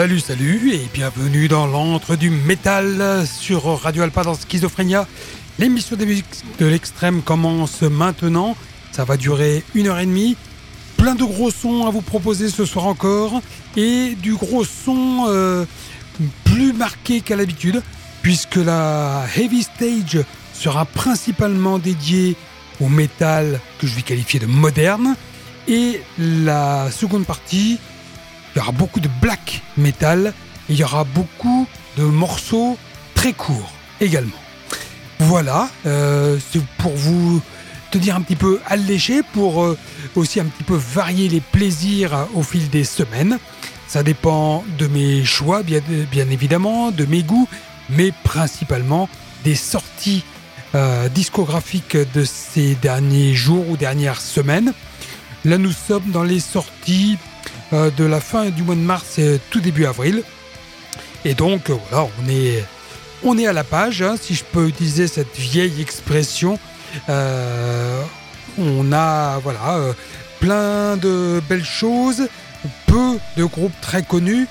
Salut, salut et bienvenue dans l'antre du métal sur Radio Alpa dans Schizophrénia. L'émission des musiques de l'extrême commence maintenant. Ça va durer une heure et demie. Plein de gros sons à vous proposer ce soir encore et du gros son euh, plus marqué qu'à l'habitude puisque la Heavy Stage sera principalement dédiée au métal que je vais qualifier de moderne et la seconde partie il y aura beaucoup de black metal et il y aura beaucoup de morceaux très courts également. Voilà, euh, c'est pour vous tenir un petit peu alléché, pour euh, aussi un petit peu varier les plaisirs au fil des semaines. Ça dépend de mes choix, bien, évidemment, de mes goûts, mais principalement des sorties euh, discographiques de ces derniers jours ou dernières semaines. Là, nous sommes dans les sorties de la fin du mois de mars et tout début avril. Et donc, euh, voilà, on est, on est à la page, hein, si je peux utiliser cette vieille expression. Euh, on a, voilà, plein de belles choses, peu de groupes très connus.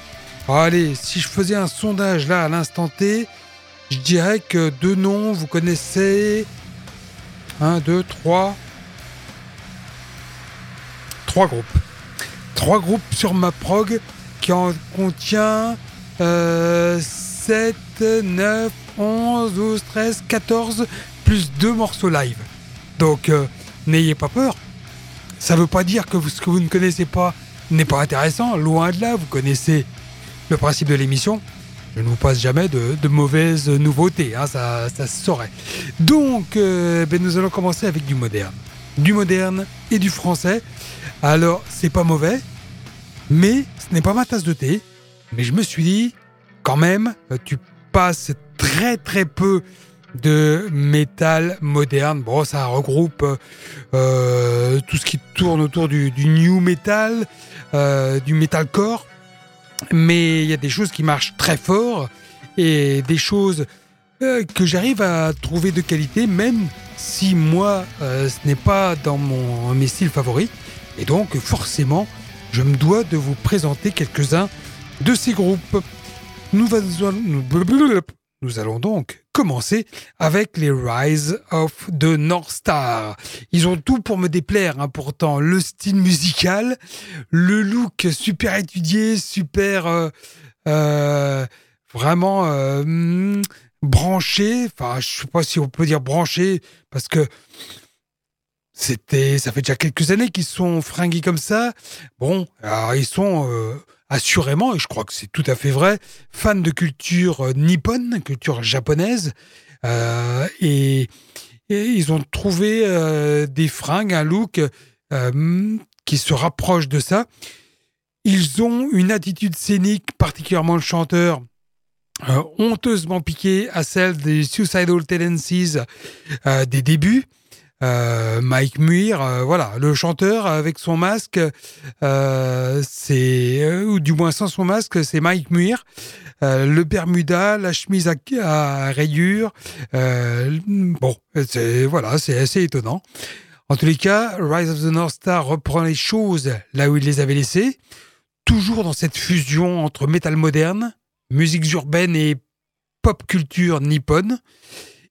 allez, si je faisais un sondage là à l'instant T, je dirais que deux noms, vous connaissez 1, 2, 3. Trois groupes trois groupes sur ma prog qui en contient 7, 9, 11, 12, 13, 14, plus deux morceaux live. Donc euh, n'ayez pas peur. Ça ne veut pas dire que ce que vous ne connaissez pas n'est pas intéressant. Loin de là, vous connaissez le principe de l'émission. Je ne vous passe jamais de, mauvaises nouveautés, hein, ça, ça se saurait. Donc, euh, ben, nous allons commencer avec du moderne. Du moderne et du français. Alors, c'est pas mauvais, mais ce n'est pas ma tasse de thé. Mais je me suis dit, quand même, euh, tu passes très très peu de métal moderne. Bon, ça regroupe euh, tout ce qui tourne autour du, new metal, euh, du metalcore. Mais il y a des choses qui marchent très fort et des choses que j'arrive à trouver de qualité, même si moi, ce n'est pas dans mon, mes styles favoris. Et donc, forcément, je me dois de vous présenter quelques-uns de ces groupes. Nous, allons donc commencer avec les Rise of the North Star. Ils ont tout pour me déplaire, hein, pourtant. Le style musical, le look super étudié, super... Euh, euh, vraiment euh, hmm, branché. Enfin, je sais pas si on peut dire branché, parce que c'était, ça fait déjà quelques années qu'ils sont fringués comme ça. Bon, ils sont euh, assurément, et je crois que c'est tout à fait vrai, fans de culture euh, nippone, culture japonaise, euh, et, ils ont trouvé des fringues, un look qui se rapproche de ça. Ils ont une attitude scénique, particulièrement le chanteur, honteusement piqué à celle des Suicidal Tendencies des débuts. Euh, Mike Muir, euh, voilà, le chanteur avec son masque, euh, c'est ou du moins sans son masque, c'est Mike Muir. le Bermuda, la chemise à, rayures, bon, c'est voilà, c'est assez étonnant. En tous les cas, Rise of the North Star reprend les choses là où il les avait laissées, toujours dans cette fusion entre métal moderne, musique urbaine et pop culture nippone.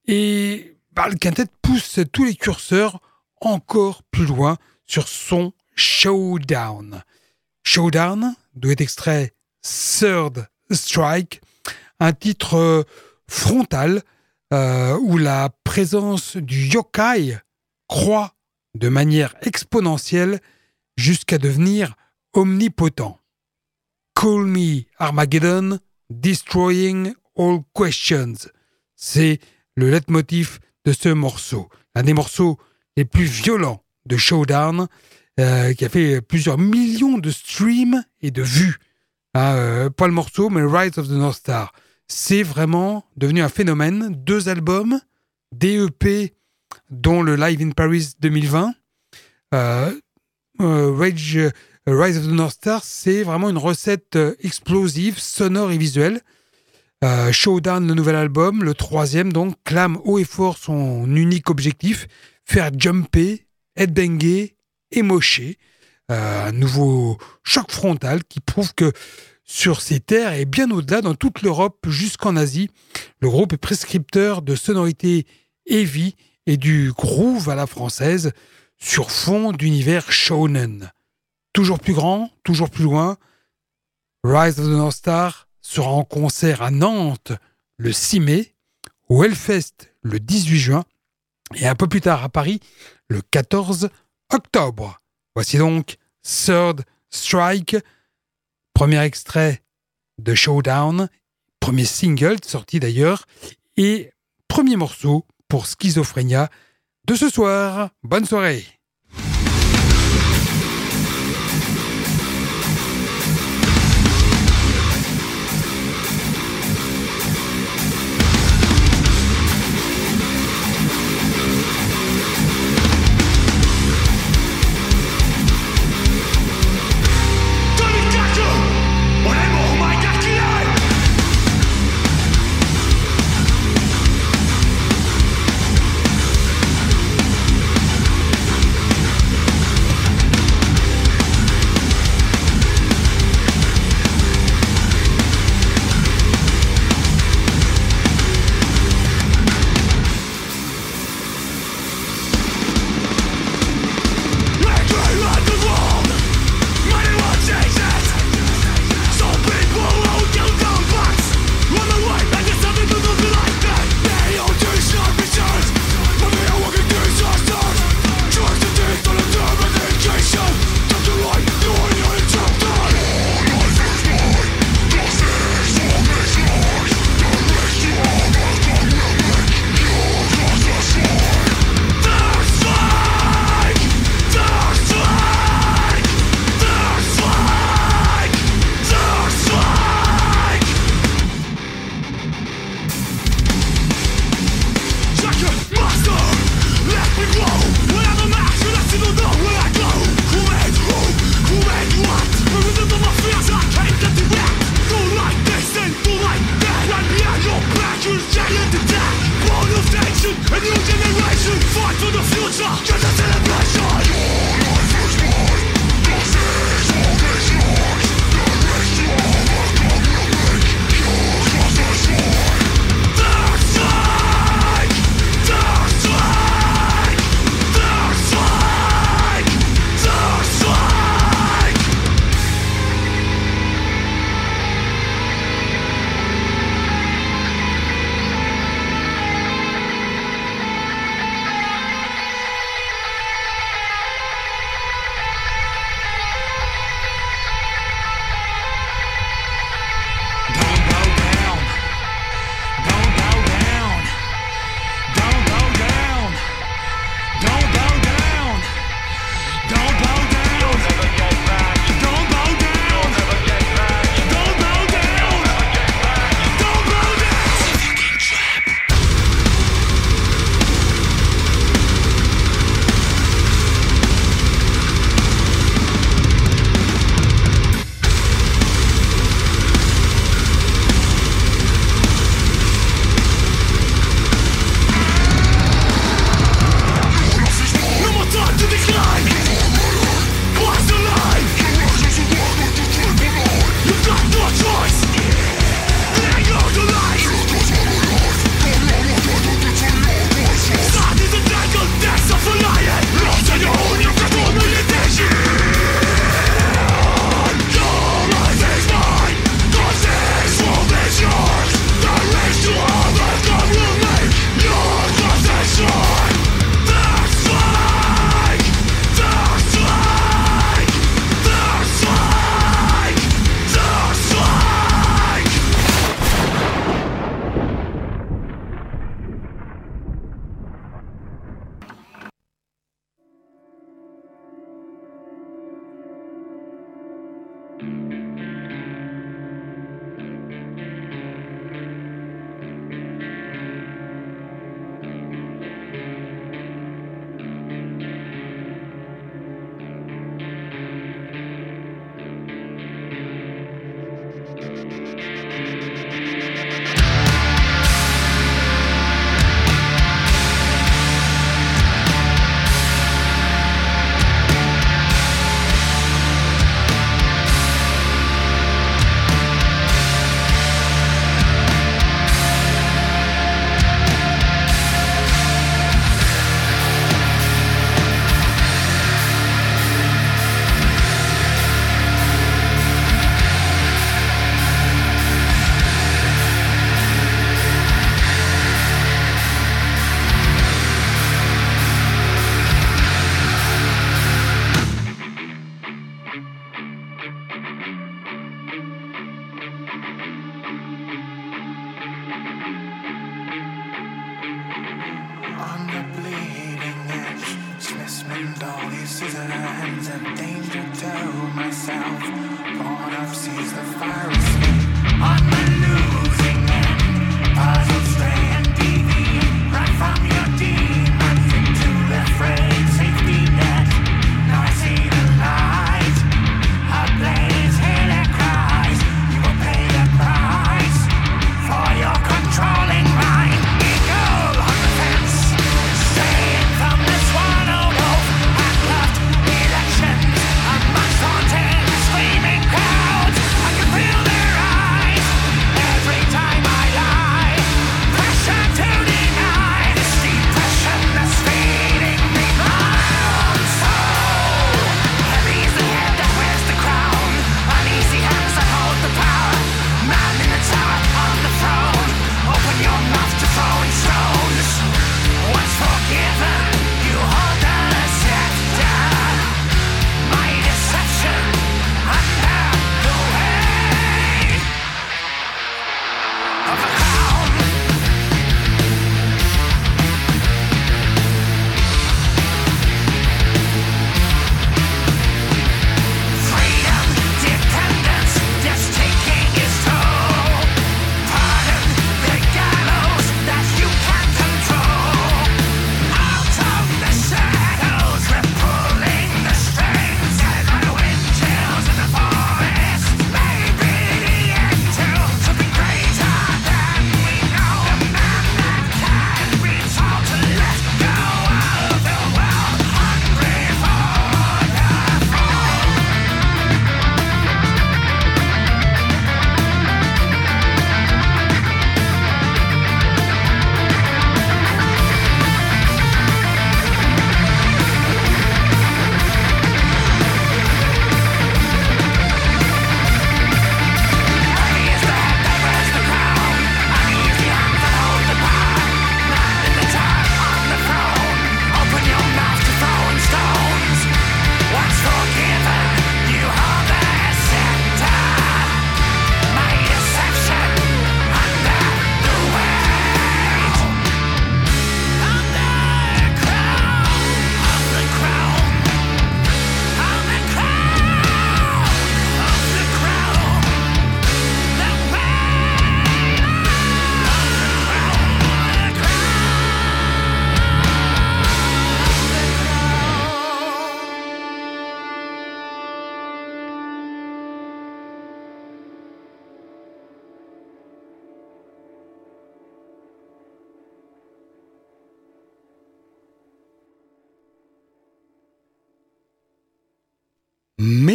Et le quintet pousse tous les curseurs encore plus loin sur son Showdown. Showdown, d'où est extrait Third Strike, un titre euh, frontal euh, où la présence du yokai croît de manière exponentielle jusqu'à devenir omnipotent. Call me Armageddon, destroying all questions. C'est le leitmotiv de ce morceau. Un des morceaux les plus violents de Showdown, euh, qui a fait plusieurs millions de streams et de vues. Hein, euh, pas le morceau, mais Rise of the North Star. C'est vraiment devenu un phénomène. Deux albums, DEP, dont le Live in Paris 2020. Euh, Rage, Rise of the North Star, c'est vraiment une recette explosive, sonore et visuelle. Euh, Showdown, le nouvel album, le troisième donc, clame haut et fort son unique objectif, faire jumper, headbanger et mocher. Euh, un nouveau choc frontal qui prouve que sur ces terres et bien au-delà dans toute l'Europe jusqu'en Asie. Le groupe est prescripteur de sonorités heavy et du groove à la française sur fond d'univers shonen. Toujours plus grand, toujours plus loin, Rise of the North Star sera en concert à Nantes le 6 mai, au Hellfest le 18 juin et un peu plus tard à Paris le 14 octobre. Voici donc Third Strike, premier extrait de Showdown, premier single sorti d'ailleurs, et premier morceau pour Schizophrénia de ce soir. Bonne soirée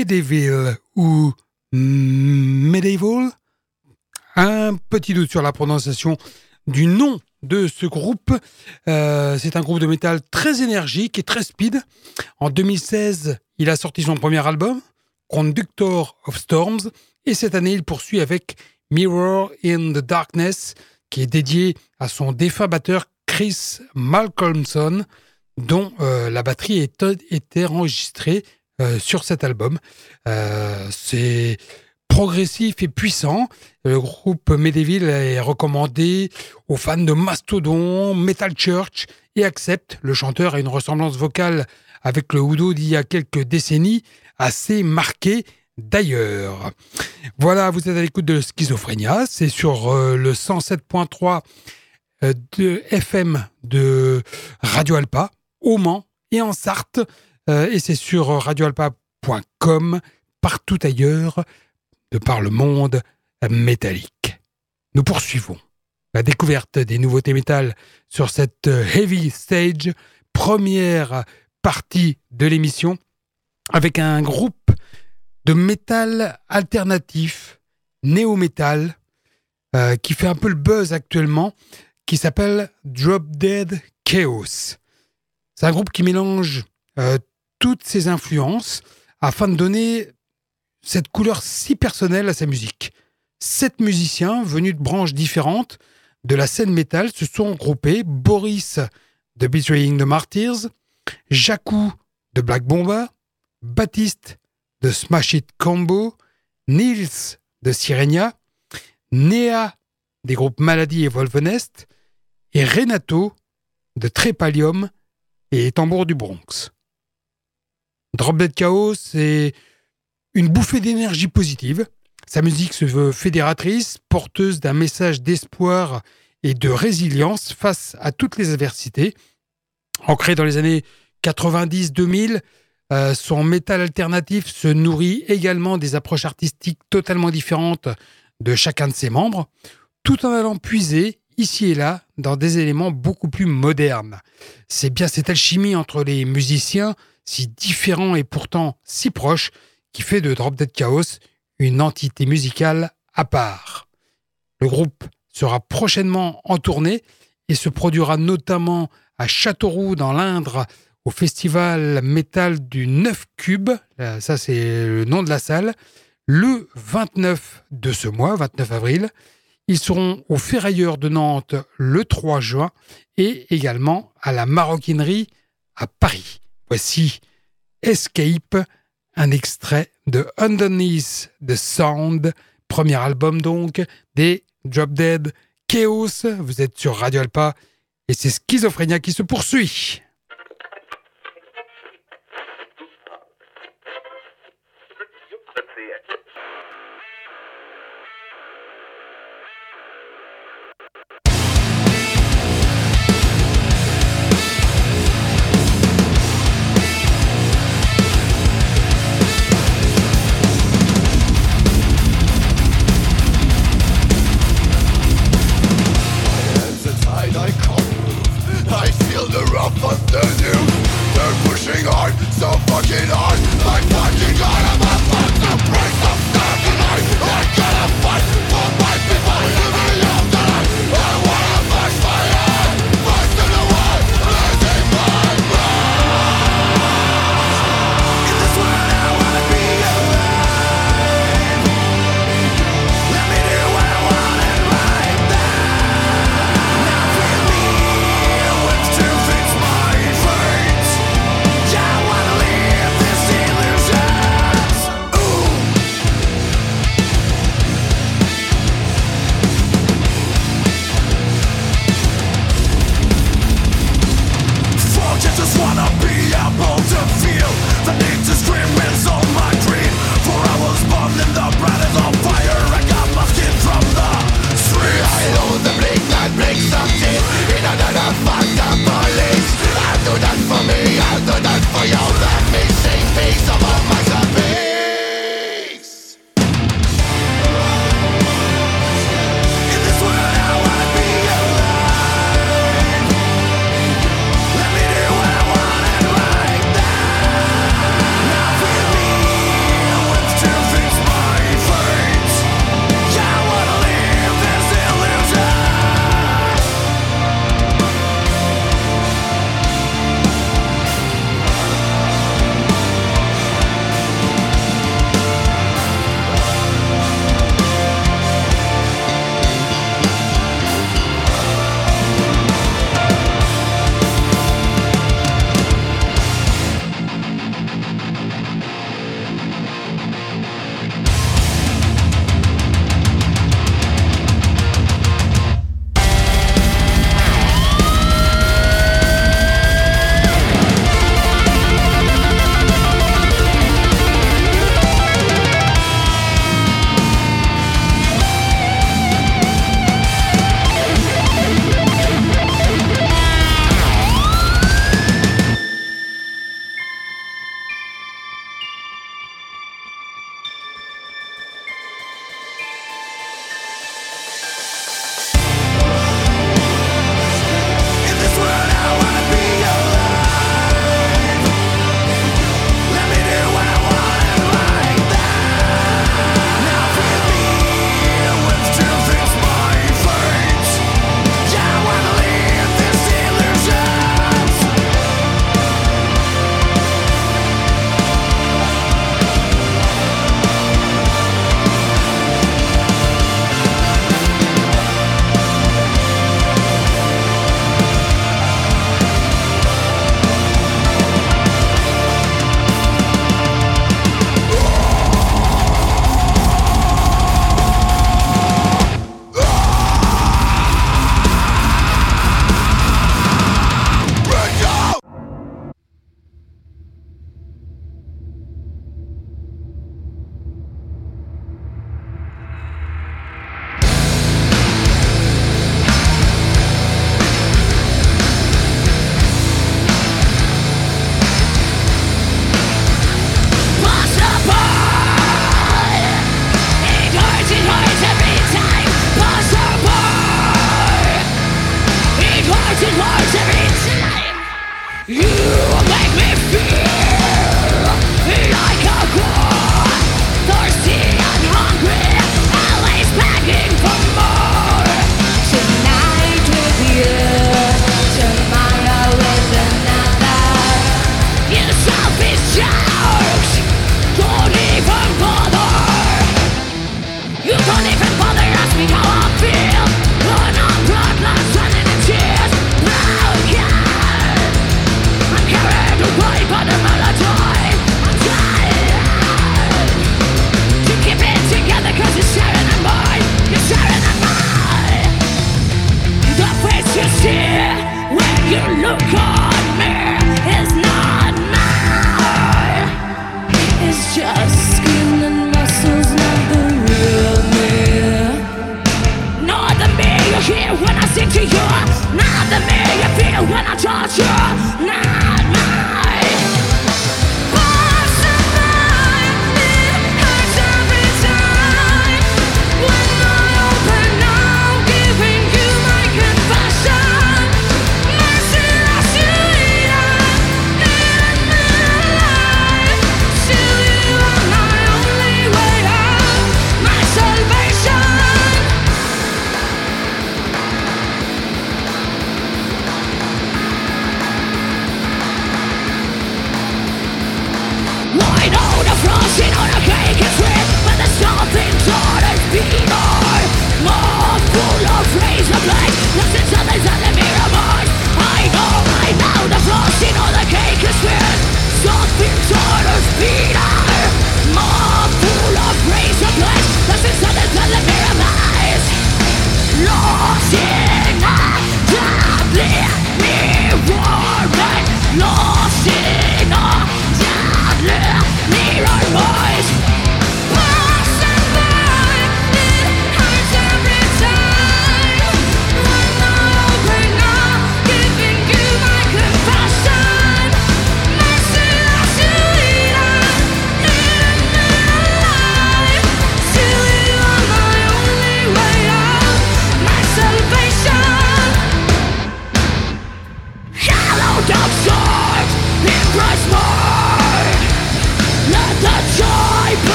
Medieval ou Medieval? Un petit doute sur la prononciation du nom de ce groupe. Euh, c'est un groupe de métal très énergique et très speed. En 2016, il a sorti son premier album, Conductor of Storms, et cette année, il poursuit avec Mirror in the Darkness, qui est dédié à son défunt batteur Chris Malcolmson, dont euh, la batterie était enregistrée euh, sur cet album. Euh, c'est progressif et puissant. Le groupe Medeville est recommandé aux fans de Mastodon, Metal Church et Accept. Le chanteur a une ressemblance vocale avec le Udo d'il y a quelques décennies, assez marquée d'ailleurs. Voilà, vous êtes à l'écoute de Schizophrénia, c'est sur euh, le 107.3 de FM de Radio Alpa, au Mans et en Sarthe. Euh, et c'est sur radioalpa.com, partout ailleurs, de par le monde métallique. Nous poursuivons la découverte des nouveautés métal sur cette Heavy Stage, première partie de l'émission, avec un groupe de métal alternatif, néo-métal, euh, qui fait un peu le buzz actuellement, qui s'appelle Drop Dead Chaos. C'est un groupe qui mélange euh, toutes ses influences afin de donner cette couleur si personnelle à sa musique. Sept musiciens venus de branches différentes de la scène métal se sont groupés. Boris de Betraying the Martyrs, Jakku de Black Bomba, Baptiste de Smash It Combo, Nils de Sirenia, Nea des groupes Maladie et Wolvenest, et Renato de Trépalium et Tambour du Bronx. Drop Chaos, c'est une bouffée d'énergie positive. Sa musique se veut fédératrice, porteuse d'un message d'espoir et de résilience face à toutes les adversités. Ancré dans les années 90-2000, euh, son métal alternatif se nourrit également des approches artistiques totalement différentes de chacun de ses membres, tout en allant puiser ici et là dans des éléments beaucoup plus modernes. C'est bien cette alchimie entre les musiciens, si différents et pourtant si proches, qui fait de Drop Dead Chaos une entité musicale à part. Le groupe sera prochainement en tournée et se produira notamment à Châteauroux dans l'Indre au festival métal du 9 Cube, ça c'est le nom de la salle, le 29 de ce mois, 29 avril. Ils seront au Ferrailleur de Nantes le 3 juin et également à la Maroquinerie à Paris. Voici Escape, un extrait de Underneath the Sound, premier album donc des Drop Dead Chaos. Vous êtes sur Radio Alpa et c'est Schizophrénia qui se poursuit.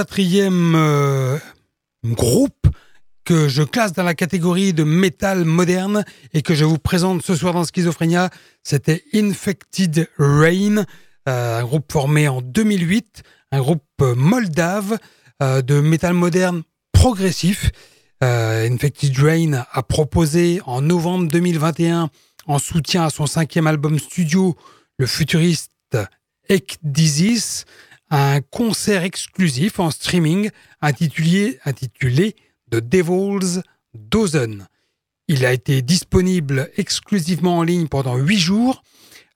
Quatrième euh, groupe que je classe dans la catégorie de métal moderne et que je vous présente ce soir dans Schizophrénia, c'était Infected Rain, euh, un groupe formé en 2008, un groupe moldave euh, de métal moderne progressif. Infected Rain a proposé en novembre 2021, en soutien à son cinquième album studio, le futuriste Ek Disease, un concert exclusif en streaming intitulé, intitulé The Devil's Dozen. Il a été disponible exclusivement en ligne pendant 8 jours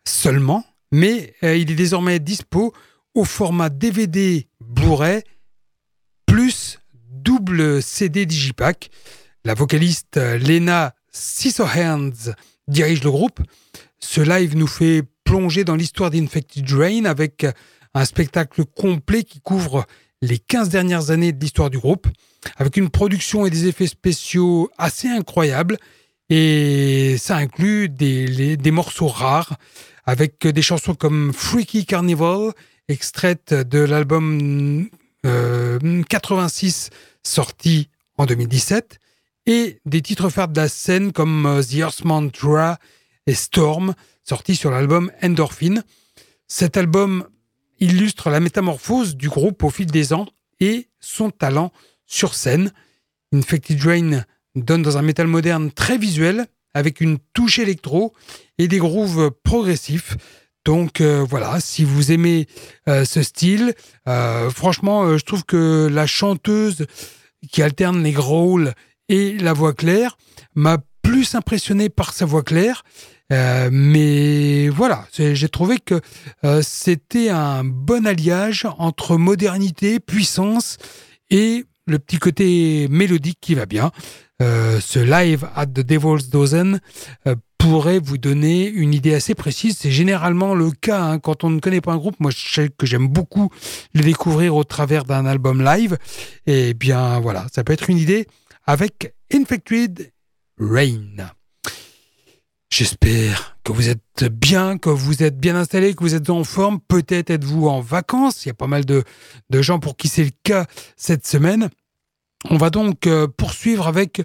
seulement, mais euh, il est désormais dispo au format DVD Blu-ray plus double CD Digipack. La vocaliste euh, Lena Scissorhands dirige le groupe. Ce live nous fait plonger dans l'histoire d'Infected Rain avec un spectacle complet qui couvre les 15 dernières années de l'histoire du groupe, avec une production et des effets spéciaux assez incroyables. Et ça inclut des, des morceaux rares, avec des chansons comme Freaky Carnival, extraite de l'album 86 euh, sorti en 2017, et des titres phares de la scène comme euh, The Earth Mantra et Storm, sortis sur l'album Endorphin. Cet album illustre la métamorphose du groupe au fil des ans et son talent sur scène. Infected Rain donne dans un métal moderne très visuel, avec une touche électro et des grooves progressifs. Donc euh, voilà, si vous aimez euh, ce style, euh, franchement, je trouve que la chanteuse qui alterne les growls et la voix claire m'a plus impressionné par sa voix claire. Euh, mais voilà, j'ai trouvé que euh, c'était un bon alliage entre modernité, puissance et le petit côté mélodique qui va bien. Euh, ce live at the Devil's Dozen pourrait vous donner une idée assez précise. C'est généralement le cas hein, quand on ne connaît pas un groupe. Moi, je sais que j'aime beaucoup le découvrir au travers d'un album live. Et eh bien voilà, ça peut être une idée avec Infected Rain. J'espère que vous êtes bien, que vous êtes bien installé, que vous êtes en forme. Peut-être êtes-vous en vacances. Il y a pas mal de, gens pour qui c'est le cas cette semaine. On va donc euh, poursuivre avec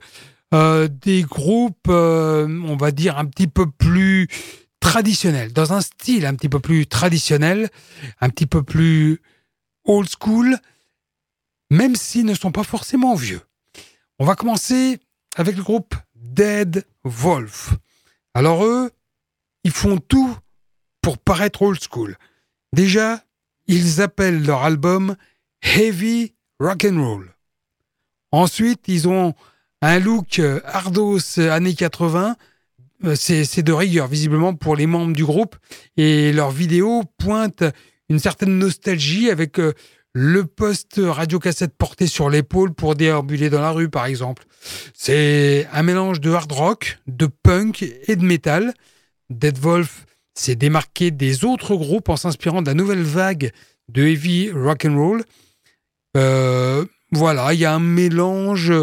euh, des groupes, euh, on va dire, un petit peu plus traditionnels, dans un style un petit peu plus traditionnel, un petit peu plus old school, même s'ils ne sont pas forcément vieux. On va commencer avec le groupe Dead Wolf. Alors eux, ils font tout pour paraître old school. Déjà, ils appellent leur album Heavy Rock and Roll. Ensuite, ils ont un look hardos années 80. Euh, c'est de rigueur, visiblement, pour les membres du groupe. Et leurs vidéos pointent une certaine nostalgie avec euh, le poste radiocassette porté sur l'épaule pour déambuler dans la rue, par exemple. C'est un mélange de hard rock, de punk et de métal. Dead Wolf s'est démarqué des autres groupes en s'inspirant de la nouvelle vague de heavy rock and roll. Euh, voilà, il y a un mélange.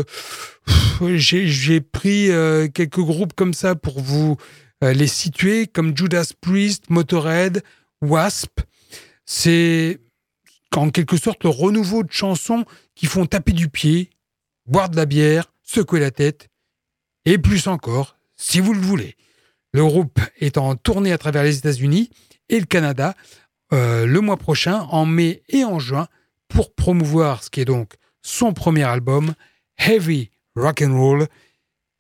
J'ai pris euh, quelques groupes comme ça pour vous euh, les situer, comme Judas Priest, Motorhead, Wasp. C'est en quelque sorte le renouveau de chansons qui font taper du pied, boire de la bière, secouer la tête, et plus encore, si vous le voulez. Le groupe est en tournée à travers les États-Unis et le Canada euh, le mois prochain, en mai et en juin, pour promouvoir ce qui est donc son premier album, Heavy Rock and Roll,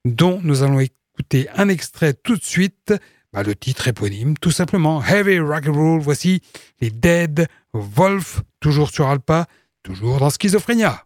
dont nous allons écouter un extrait tout de suite. Bah, le titre éponyme, tout simplement Heavy Rock and Roll. Voici les Dead Wolf, toujours sur Alpa, toujours dans Schizophrénia.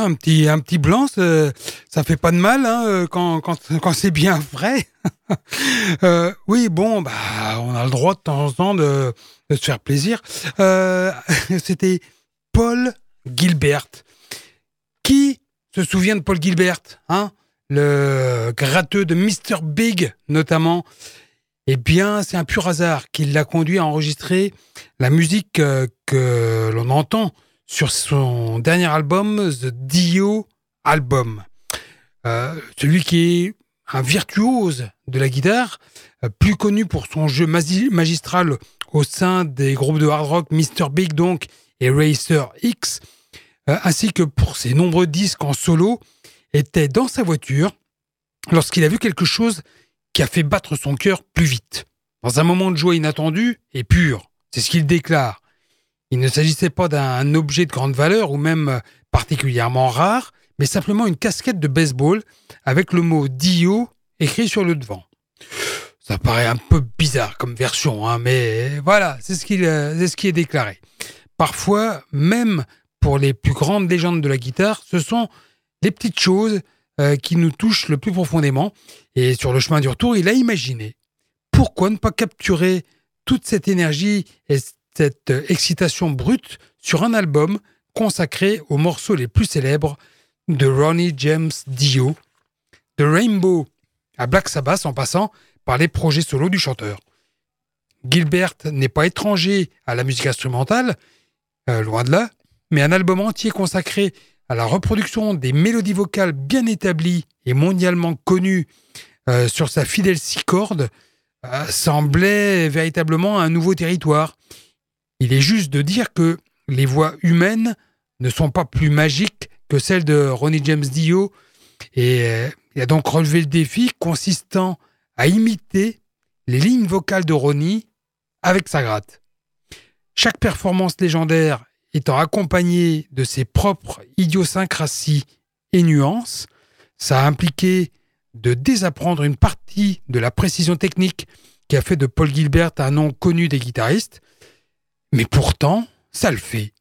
Un petit, un petit blanc, ça fait pas de mal hein, quand, quand, quand c'est bien vrai. euh, oui, bon, bah, on a le droit de temps en temps de, se faire plaisir. Euh, C'était Paul Gilbert. Qui se souvient de Paul Gilbert hein? Le gratteux de Mr. Big, notamment. Eh bien, c'est un pur hasard qui l'a conduit à enregistrer la musique euh, que l'on entend sur son dernier album, The Dio Album. Euh, celui qui est un virtuose de la guitare, euh, plus connu pour son jeu magistral au sein des groupes de hard rock Mr. Big donc et Racer X, euh, ainsi que pour ses nombreux disques en solo, était dans sa voiture lorsqu'il a vu quelque chose qui a fait battre son cœur plus vite. Dans un moment de joie inattendu et pur, c'est ce qu'il déclare. Il ne s'agissait pas d'un objet de grande valeur ou même particulièrement rare, mais simplement une casquette de baseball avec le mot Dio écrit sur le devant. Ça paraît un peu bizarre comme version, hein, mais voilà, c'est ce, ce qui est déclaré. Parfois, même pour les plus grandes légendes de la guitare, ce sont les petites choses euh, qui nous touchent le plus profondément. Et sur le chemin du retour, il a imaginé pourquoi ne pas capturer toute cette énergie et cette excitation brute sur un album consacré aux morceaux les plus célèbres de Ronnie James Dio, de Rainbow à Black Sabbath en passant par les projets solos du chanteur. Gilbert n'est pas étranger à la musique instrumentale, euh, loin de là, mais un album entier consacré à la reproduction des mélodies vocales bien établies et mondialement connues euh, sur sa fidèle six cordes euh, semblait véritablement un nouveau territoire. Il est juste de dire que les voix humaines ne sont pas plus magiques que celles de Ronnie James Dio et il a donc relevé le défi consistant à imiter les lignes vocales de Ronnie avec sa gratte. Chaque performance légendaire étant accompagnée de ses propres idiosyncrasies et nuances, ça a impliqué de désapprendre une partie de la précision technique qui a fait de Paul Gilbert un nom connu des guitaristes, mais pourtant, ça le fait.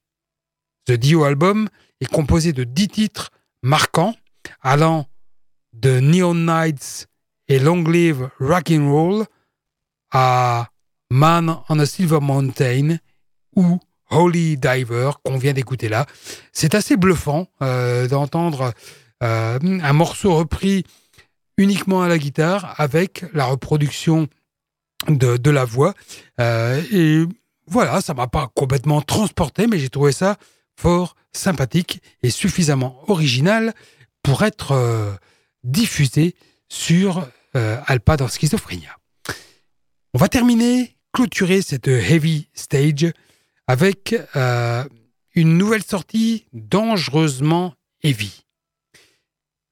The Dio Album est composé de dix titres marquants, allant de Neon Nights et Long Live Roll à Man on a Silver Mountain ou Holy Diver qu'on vient d'écouter là. C'est assez bluffant euh, d'entendre euh, un morceau repris uniquement à la guitare avec la reproduction de, la voix. Euh, et voilà, ça m'a pas complètement transporté, mais j'ai trouvé ça fort sympathique et suffisamment original pour être diffusé sur Alpa dans Schizophrénia. On va terminer, clôturer cette heavy stage avec euh, une nouvelle sortie dangereusement heavy.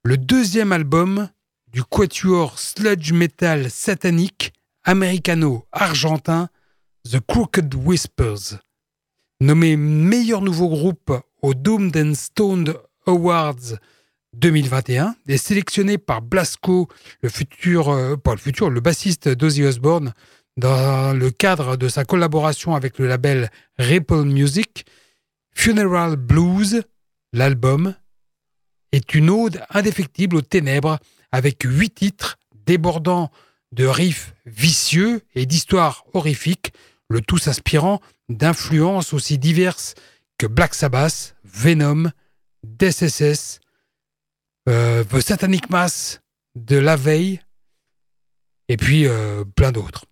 Le deuxième album du quatuor sludge metal satanique américano-argentin The Crooked Whispers. Nommé meilleur nouveau groupe au Doomed and Stoned Awards 2021 et sélectionné par Blasco, le futur, euh, le futur, le bassiste d'Ozzy Osbourne, dans le cadre de sa collaboration avec le label Ripple Music, Funeral Blues, l'album, est une ode indéfectible aux ténèbres avec huit titres débordant de riffs vicieux et d'histoires horrifiques, le tout s'inspirant d'influences aussi diverses que Black Sabbath, Venom, DSSS, euh, The Satanic Mass de la veille, et puis euh, plein d'autres.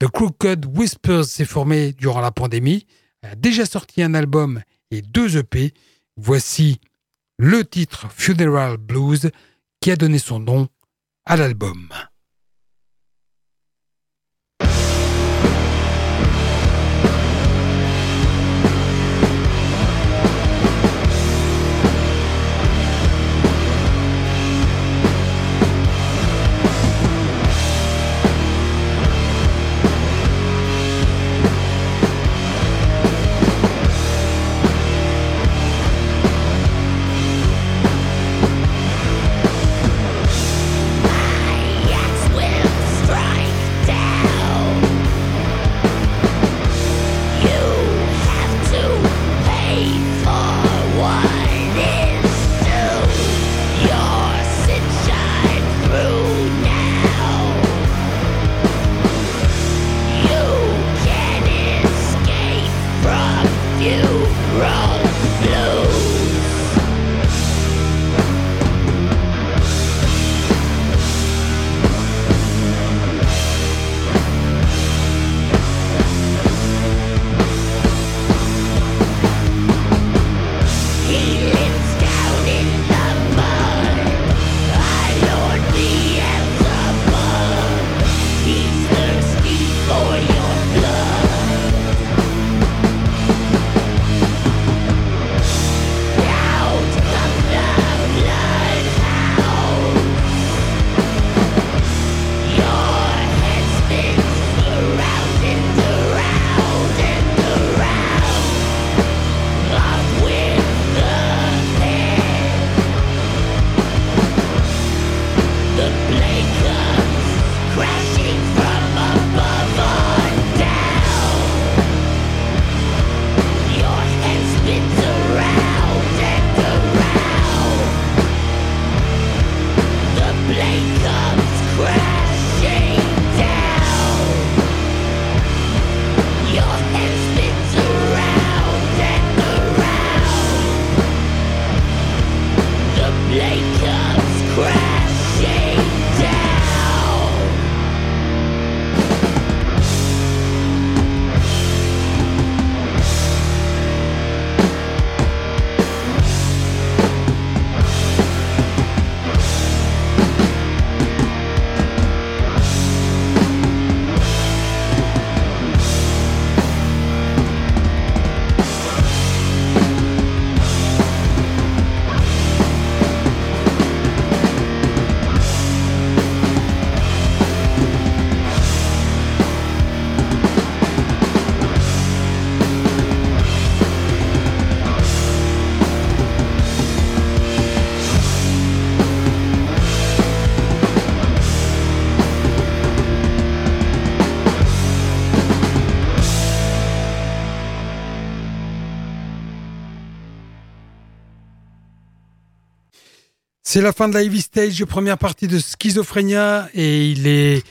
The Crooked Whispers s'est formé durant la pandémie, a déjà sorti un album et deux EP. Voici le titre Funeral Blues qui a donné son nom à l'album. C'est la fin de la Heavy Stage, première partie de Schizophrénia, et il est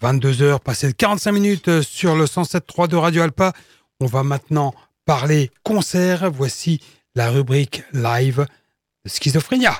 22h, passé de 45 minutes sur le 107.3 de Radio Alpa. On va maintenant parler concert. Voici la rubrique live de Schizophrénia.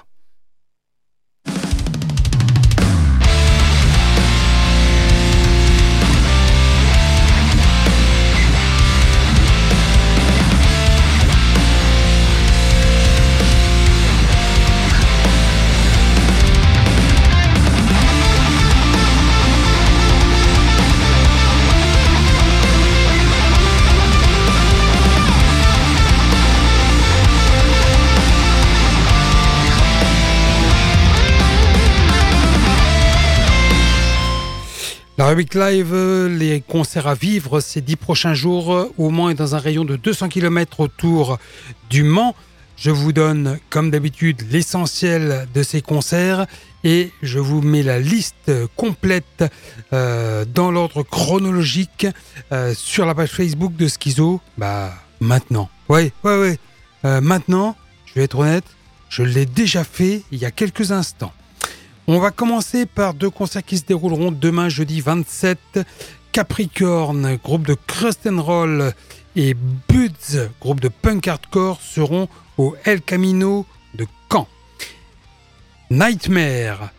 La rubrique live, les concerts à vivre ces dix prochains jours, au Mans et dans un rayon de 200 km autour du Mans. Je vous donne, comme d'habitude, l'essentiel de ces concerts et je vous mets la liste complète euh, dans l'ordre chronologique euh, sur la page Facebook de Schizo. Bah, maintenant. Ouais, ouais. Euh, maintenant, je vais être honnête, je l'ai déjà fait il y a quelques instants. On va commencer par deux concerts qui se dérouleront demain jeudi 27. Capricorne, groupe de crust roll, et Buds, groupe de punk hardcore, seront au El Camino de Caen. Nightmare,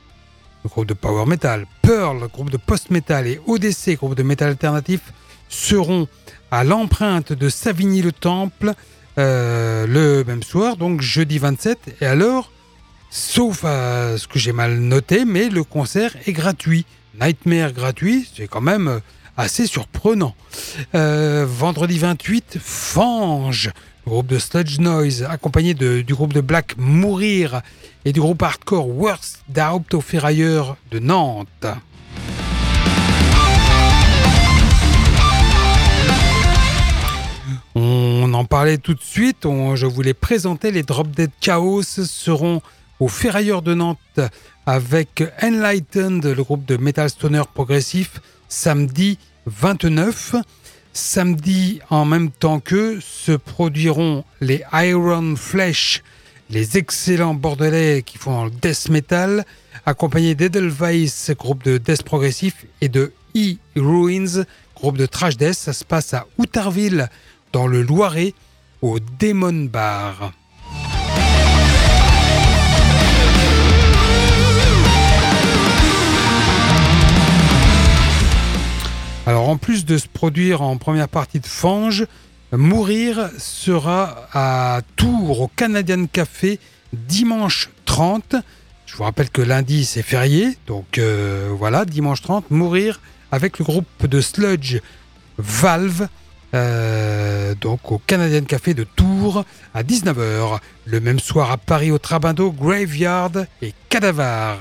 groupe de power metal, Pearl, groupe de post-metal, et ODC, groupe de metal alternatif, seront à l'empreinte de Savigny-le-Temple euh, le même soir, donc jeudi 27. Et alors, Sauf à ce que j'ai mal noté, mais le concert est gratuit. Nightmare gratuit, c'est quand même assez surprenant. Euh, vendredi 28, Fange, groupe de Sludge Noise, accompagné du groupe de Black Mourir et du groupe hardcore Worst Ferrailleur de Nantes. On en parlait tout de suite, je voulais présenter les Drop Dead Chaos seront au Ferrailleur de Nantes avec Enlightened, le groupe de metal stoner progressif, samedi 29. Samedi, en même temps que se produiront les Iron Flesh, les excellents bordelais qui font le death metal, accompagnés d'Edelweiss, groupe de death progressif, et de E-Ruins, groupe de trash death. Ça se passe à Outarville, dans le Loiret, au Demon Bar. Alors en plus de se produire en première partie de Fange, Mourir sera à Tours au Canadian Café dimanche 30. Je vous rappelle que lundi c'est férié, donc euh, voilà, dimanche 30, Mourir avec le groupe de sludge Valve, euh, donc au Canadian Café de Tours à 19h. Le même soir à Paris au Trabando, Graveyard et Cadavar.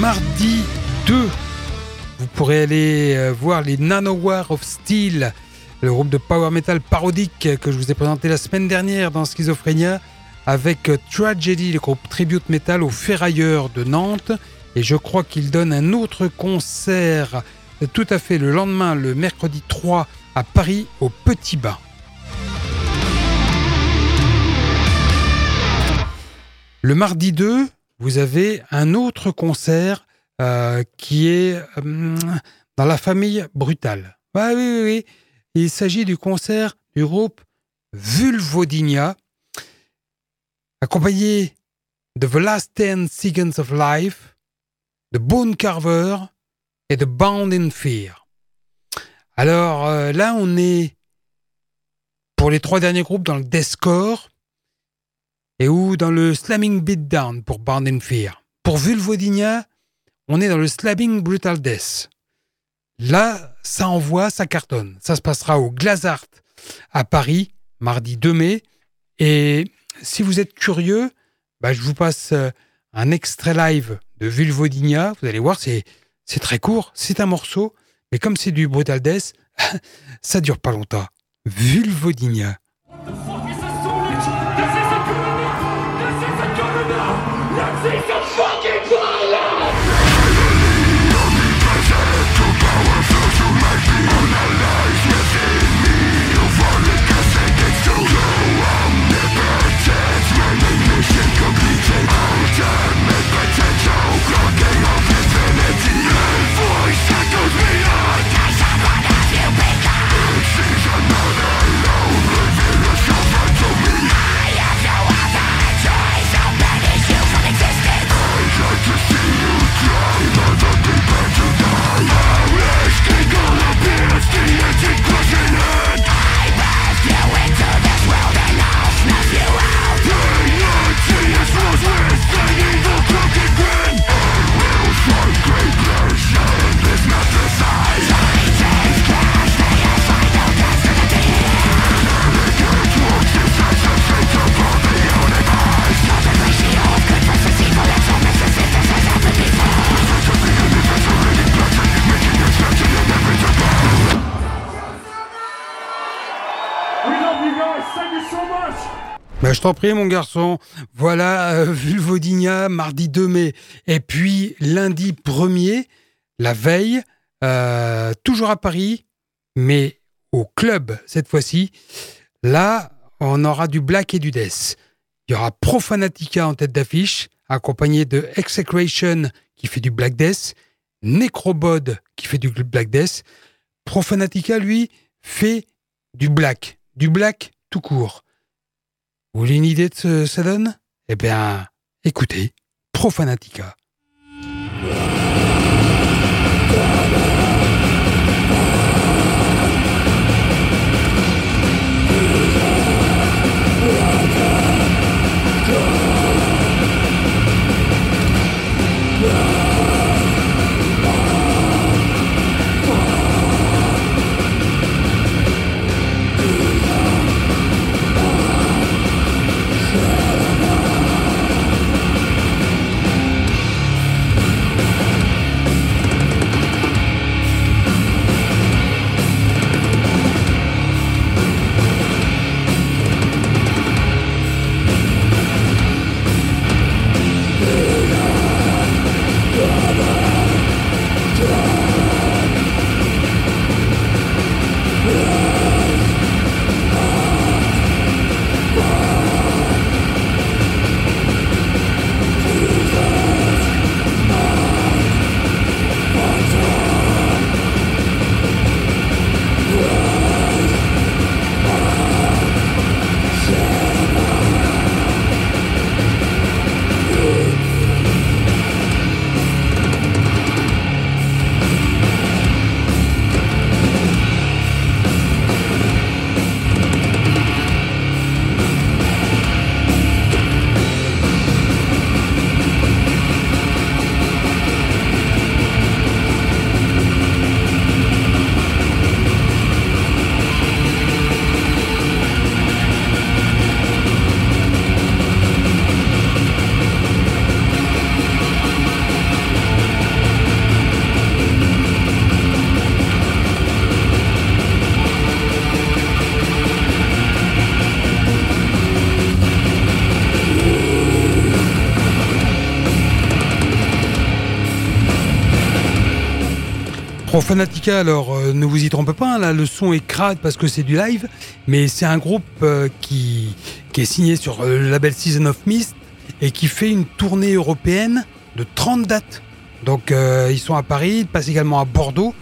Mardi 2, vous pourrez aller euh, voir les Nanowar of Steel, le groupe de power metal parodique que je vous ai présenté la semaine dernière dans Schizophrénia, avec euh, Tragedy, le groupe tribute metal au Ferrailleur de Nantes. Et je crois qu'il donne un autre concert euh, tout à fait le lendemain, le mercredi 3, à Paris, au Petit Bain. Le mardi 2, vous avez un autre concert euh, qui est euh, dans la famille Brutale. oui, oui, oui. Il s'agit du concert du groupe Vulvodinia, accompagné de The Last Ten Seconds of Life, de Bone Carver et de Bound in Fear. Alors euh, là, on est pour les trois derniers groupes dans le deathcore, et ou dans le slamming beatdown pour Bound in Fear. Pour Vulvodinia, on est dans le slamming brutal death. Là, ça envoie, ça cartonne. Ça se passera au Glazart à Paris, mardi 2 mai. Et si vous êtes curieux, bah, je vous passe euh, un extrait live de Vulvodinia. Vous allez voir, c'est, c'est très court, c'est un morceau, mais comme c'est du brutal death, ça dure pas longtemps. Vulvodinia. See Ben, je t'en prie, mon garçon. Voilà, euh, mardi 2 mai. Et puis, lundi 1er, la veille, euh, toujours à Paris, mais au club cette fois-ci. Là, on aura du black et du death. Il y aura Profanatica en tête d'affiche, accompagné de Execration qui fait du black death, Necrobod qui fait du black death. Profanatica, lui, fait du black, du black tout court. Vous voulez une idée de ce que ça donne? Eh bien, écoutez, Profanatica. Alors euh, ne vous y trompez pas, hein, là le son est crade parce que c'est du live, mais c'est un groupe euh, qui, est signé sur euh, le label Season of Mist et qui fait une tournée européenne de 30 dates. Donc ils sont à Paris, ils passent également à Bordeaux.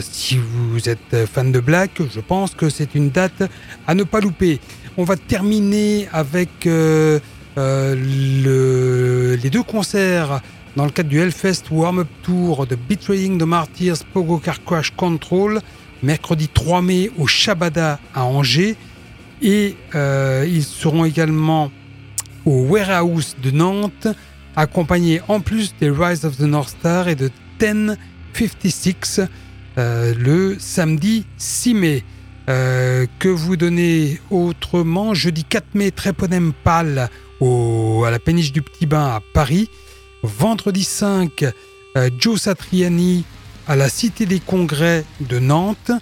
si vous êtes fan de Black, je pense que c'est une date à ne pas louper. On va terminer avec le, les deux concerts dans le cadre du Hellfest Warm-Up Tour de Betraying the Martyrs Pogo Car Crash Control, mercredi 3 mai au Shabada à Angers. Et euh, ils seront également au Warehouse de Nantes, accompagnés en plus des Rise of the North Star et de 1056 euh, le samedi 6 mai. Euh, que vous donnez autrement, jeudi 4 mai, Tréponem Pâle à la péniche du Petit Bain à Paris. Vendredi 5, euh, Joe Satriani à la Cité des Congrès de Nantes.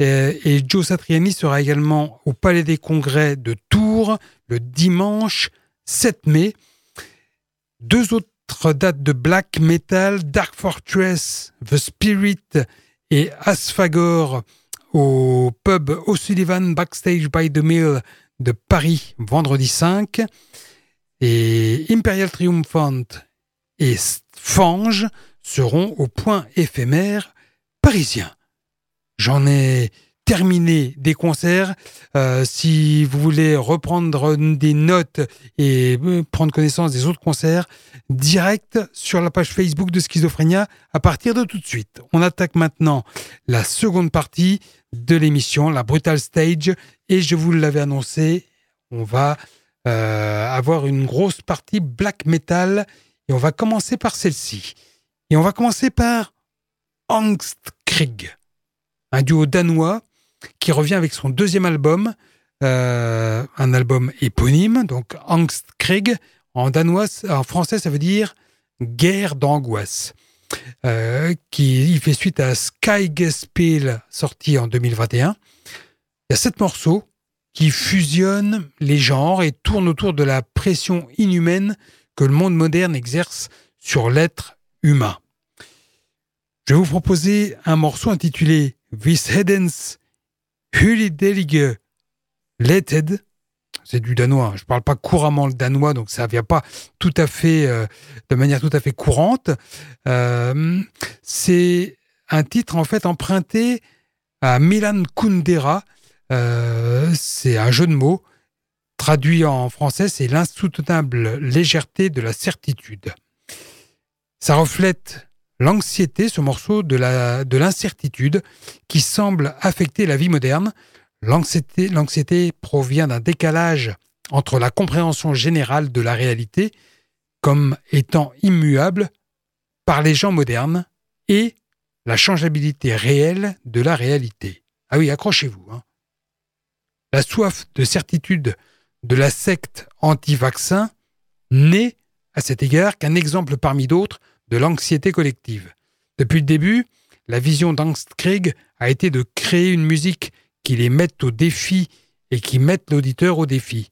Et, Joe Satriani sera également au Palais des Congrès de Tours le dimanche 7 mai. Deux autres dates de black metal, Dark Fortress, The Spirit et Asphagor au pub O'Sullivan Backstage by the Mill de Paris vendredi 5 et Imperial Triumphant et Fange seront au point éphémère parisien. J'en ai terminé des concerts. Euh, si vous voulez reprendre des notes et euh, prendre connaissance des autres concerts, direct sur la page Facebook de Schizophrénia à partir de tout de suite. On attaque maintenant la seconde partie de l'émission, la Brutal Stage, et je vous l'avais annoncé, on va euh, avoir une grosse partie black metal et on va commencer par celle-ci. Et on va commencer par Angstkrieg, un duo danois qui revient avec son deuxième album, euh, un album éponyme, donc Angstkrieg. En danois, en français, ça veut dire guerre d'angoisse. Euh, qui il fait suite à Skygespil sorti en 2021. Il y a sept morceaux qui fusionne les genres et tourne autour de la pression inhumaine que le monde moderne exerce sur l'être humain. Je vais vous proposer un morceau intitulé This Hedens Hulidelige Letted. C'est du danois. Hein. Je ne parle pas couramment le danois, donc ça ne vient pas tout à fait euh, de manière tout à fait courante. Euh, c'est un titre en fait emprunté à Milan Kundera. Euh, c'est un jeu de mots. Traduit en français, c'est l'insoutenable légèreté de la certitude. Ça reflète l'anxiété, ce morceau de l'incertitude qui semble affecter la vie moderne. L'anxiété provient d'un décalage entre la compréhension générale de la réalité comme étant immuable par les gens modernes et la changeabilité réelle de la réalité. Ah oui, accrochez-vous. Hein. La soif de certitude de la secte anti-vaccin n'est, à cet égard, qu'un exemple parmi d'autres de l'anxiété collective. Depuis le début, la vision d'Angstkrieg a été de créer une musique qui les mette au défi et qui mette l'auditeur au défi.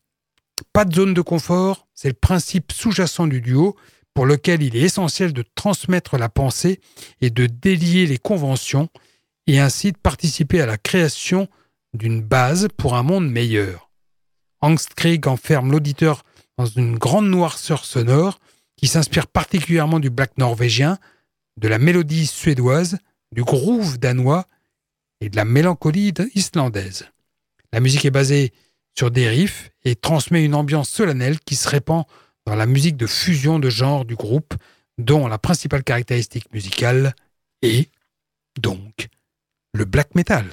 Pas de zone de confort, c'est le principe sous-jacent du duo pour lequel il est essentiel de transmettre la pensée et de délier les conventions et ainsi de participer à la création d'une base pour un monde meilleur. Angstkrieg enferme l'auditeur dans une grande noirceur sonore qui s'inspire particulièrement du black norvégien, de la mélodie suédoise, du groove danois et de la mélancolie islandaise. La musique est basée sur des riffs et transmet une ambiance solennelle qui se répand dans la musique de fusion de genre du groupe, dont la principale caractéristique musicale est donc le black metal.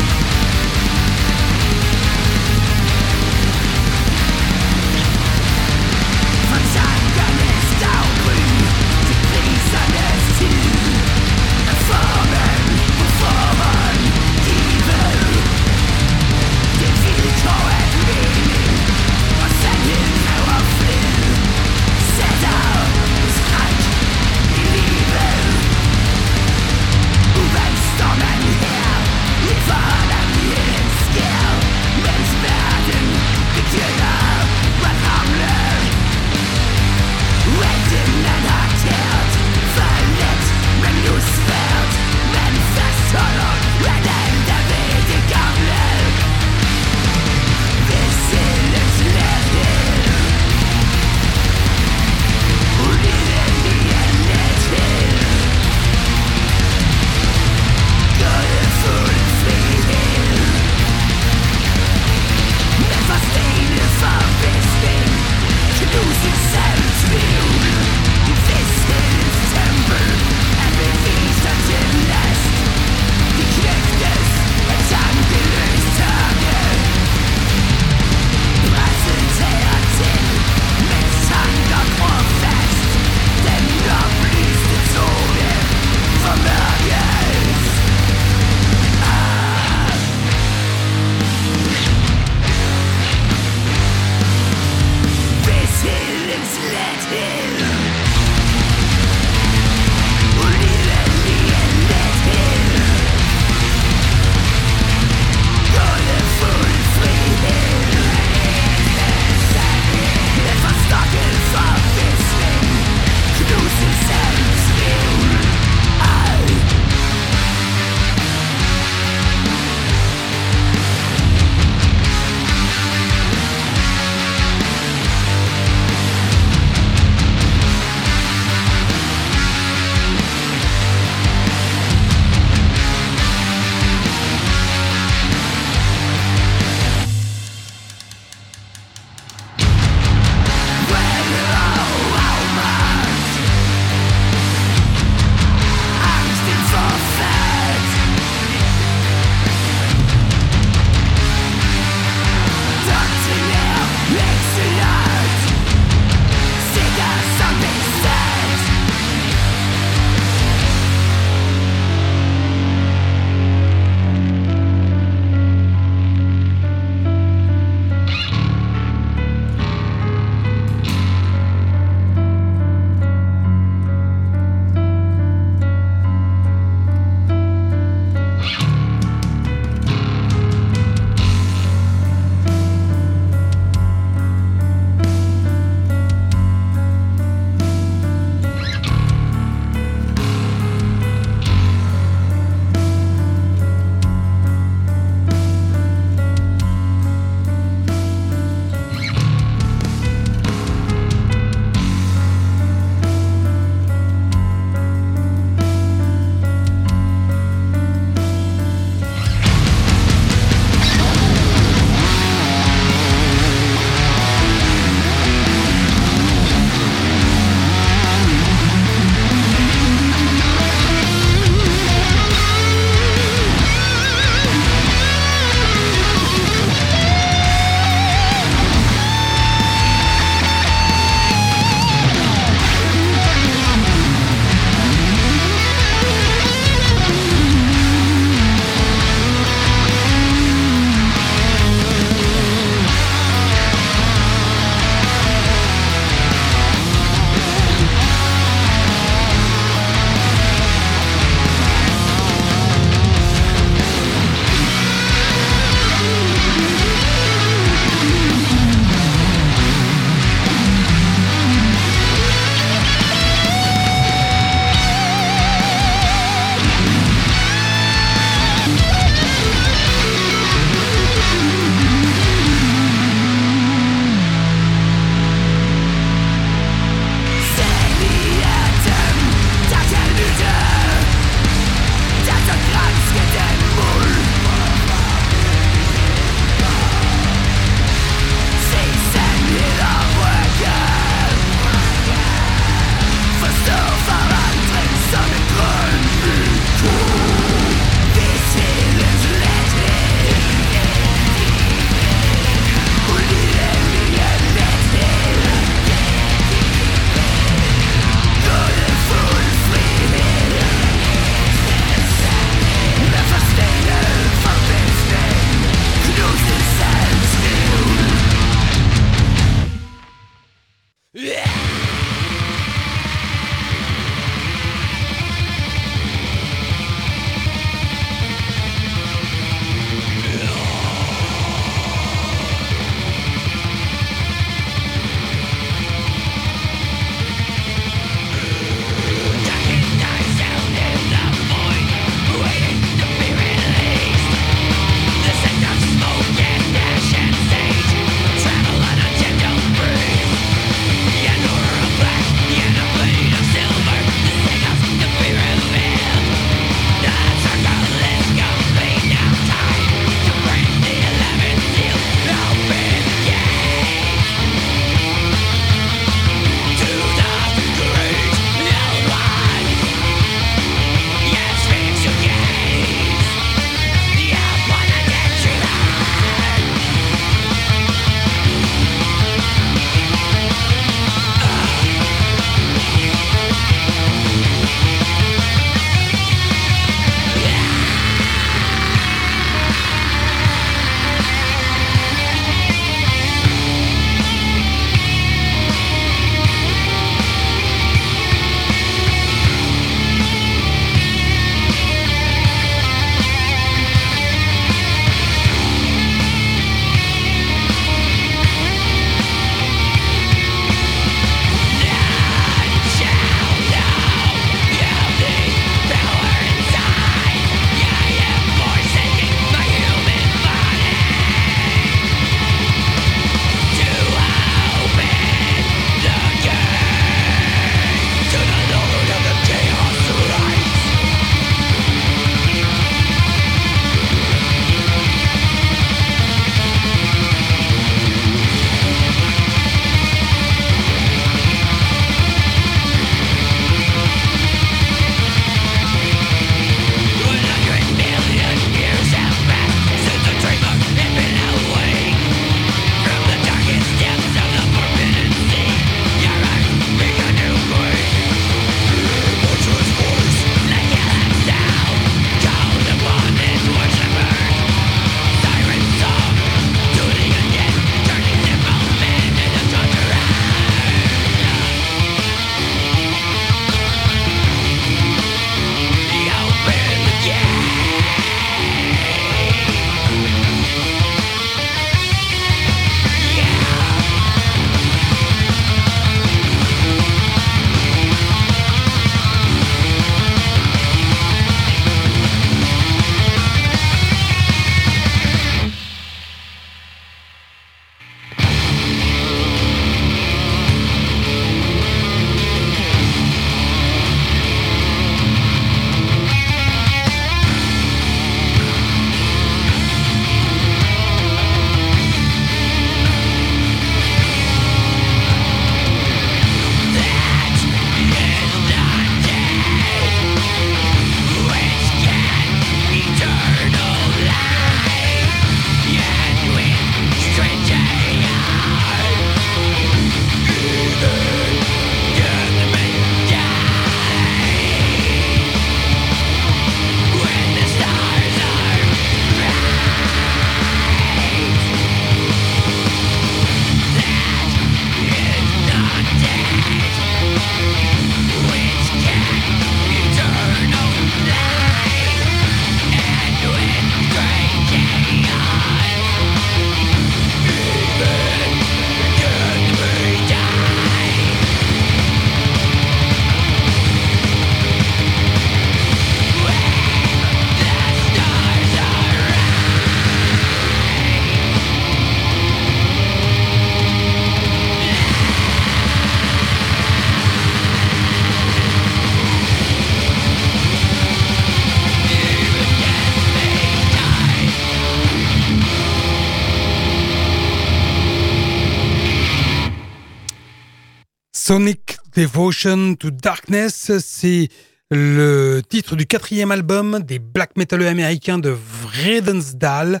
Sonic Devotion to Darkness, c'est le titre du quatrième album des black metal américains de Vredensdal,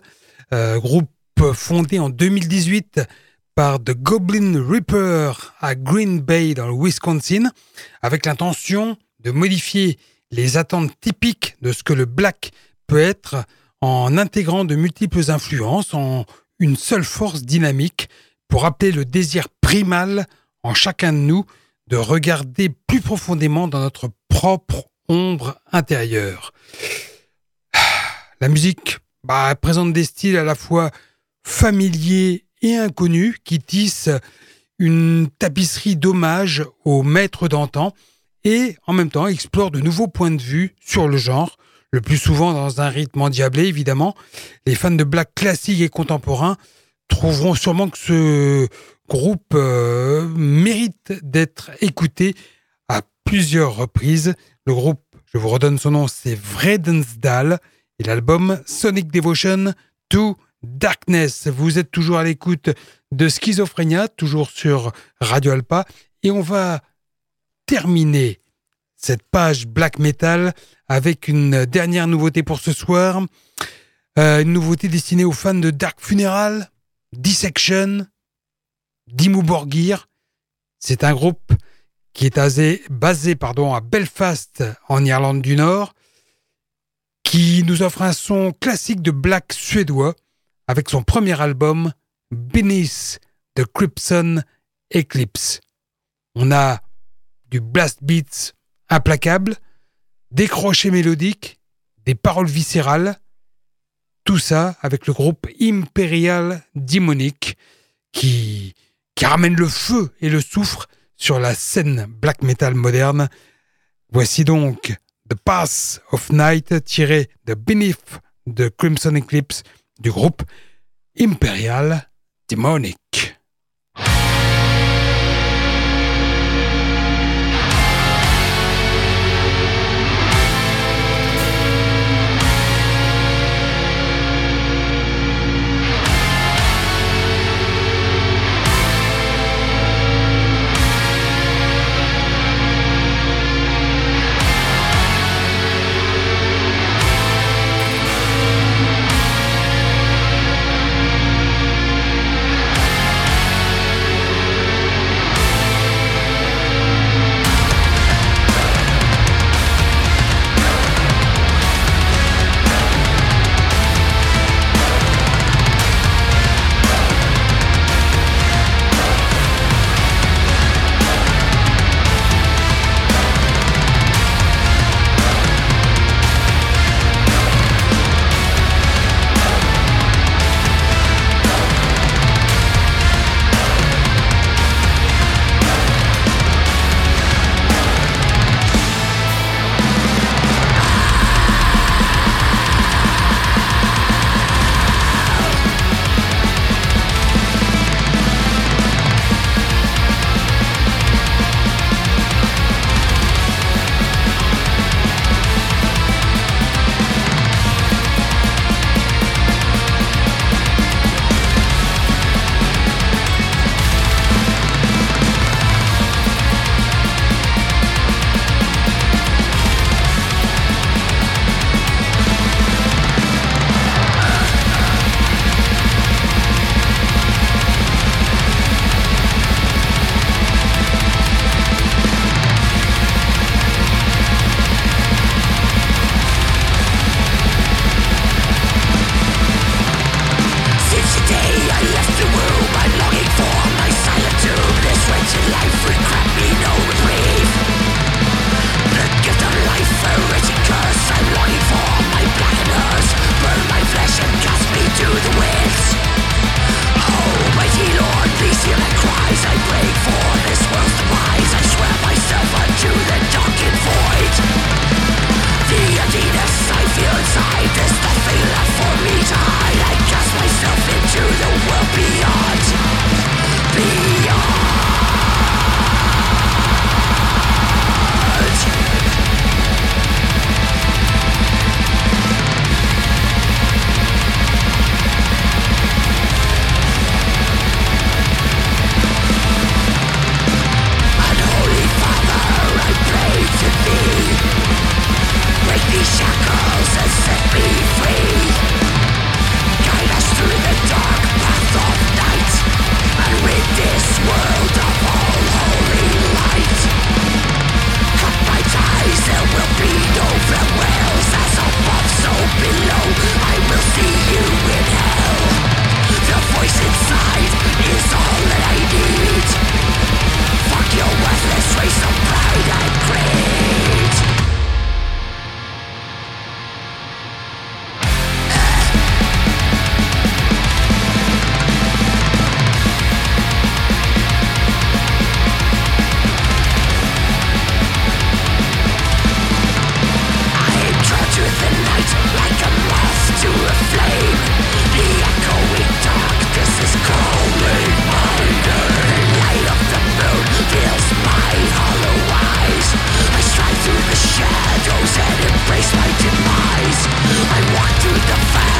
euh, groupe fondé en 2018 par The Goblin Reaper à Green Bay dans le Wisconsin, avec l'intention de modifier les attentes typiques de ce que le black peut être en intégrant de multiples influences en une seule force dynamique pour appeler le désir primal en chacun de nous de regarder plus profondément dans notre propre ombre intérieure. La musique bah, présente des styles à la fois familiers et inconnus qui tissent une tapisserie d'hommage aux maîtres d'antan et en même temps explore de nouveaux points de vue sur le genre, le plus souvent dans un rythme endiablé évidemment. Les fans de black classique et contemporain trouveront sûrement que ce groupe euh, mérite d'être écouté à plusieurs reprises. Le groupe, je vous redonne son nom, c'est Vredensdal et l'album Sonic Devotion to Darkness. Vous êtes toujours à l'écoute de Schizophrénia, toujours sur Radio Alpa, et on va terminer cette page black metal avec une dernière nouveauté pour ce soir. Euh, une nouveauté destinée aux fans de Dark Funeral, Dissection, Dimmu Borgir. C'est un groupe qui est basé, pardon, à Belfast, en Irlande du Nord, qui nous offre un son classique de black suédois avec son premier album Beneath the Crimson Eclipse. On a du blast beats implacable, des crochets mélodiques, des paroles viscérales, tout ça avec le groupe Imperial Demonic qui, qui ramène le feu et le soufre sur la scène black metal moderne. Voici donc The Path of Night tiré de Beneath the Crimson Eclipse du groupe Imperial Demonic. Face my demise. I want to defend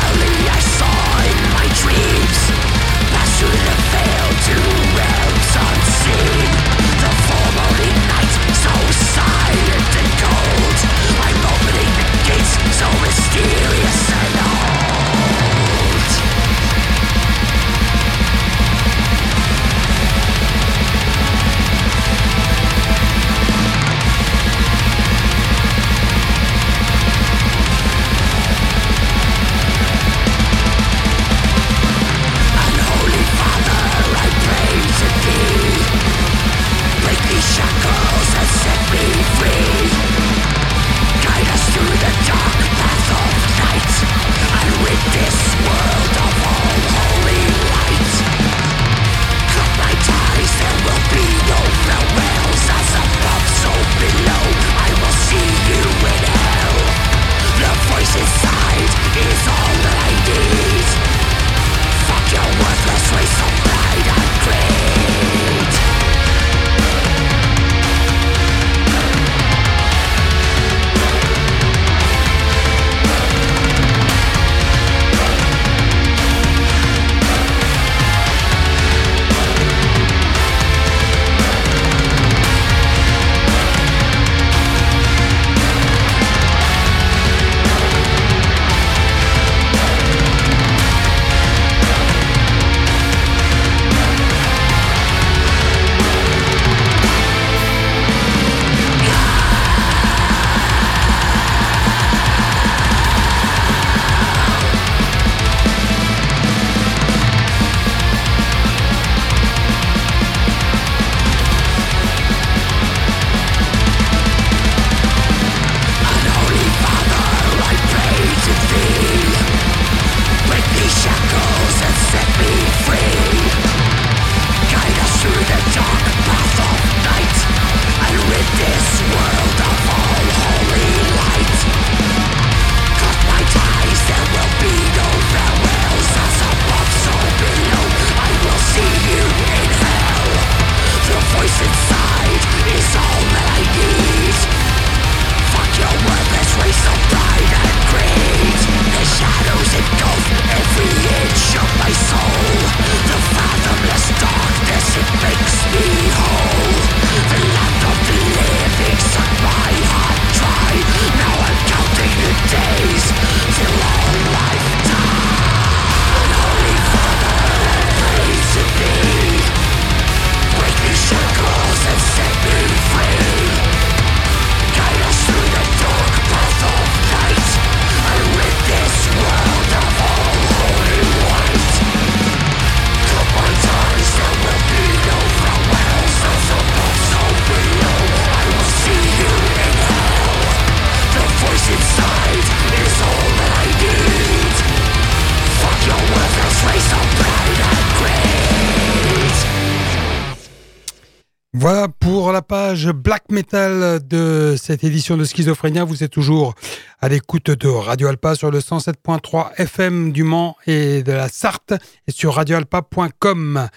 black metal de cette édition de Schizophrénia. Vous êtes toujours à l'écoute de Radio Alpa sur le 107.3 FM du Mans et de la Sarthe et sur radioalpa.com.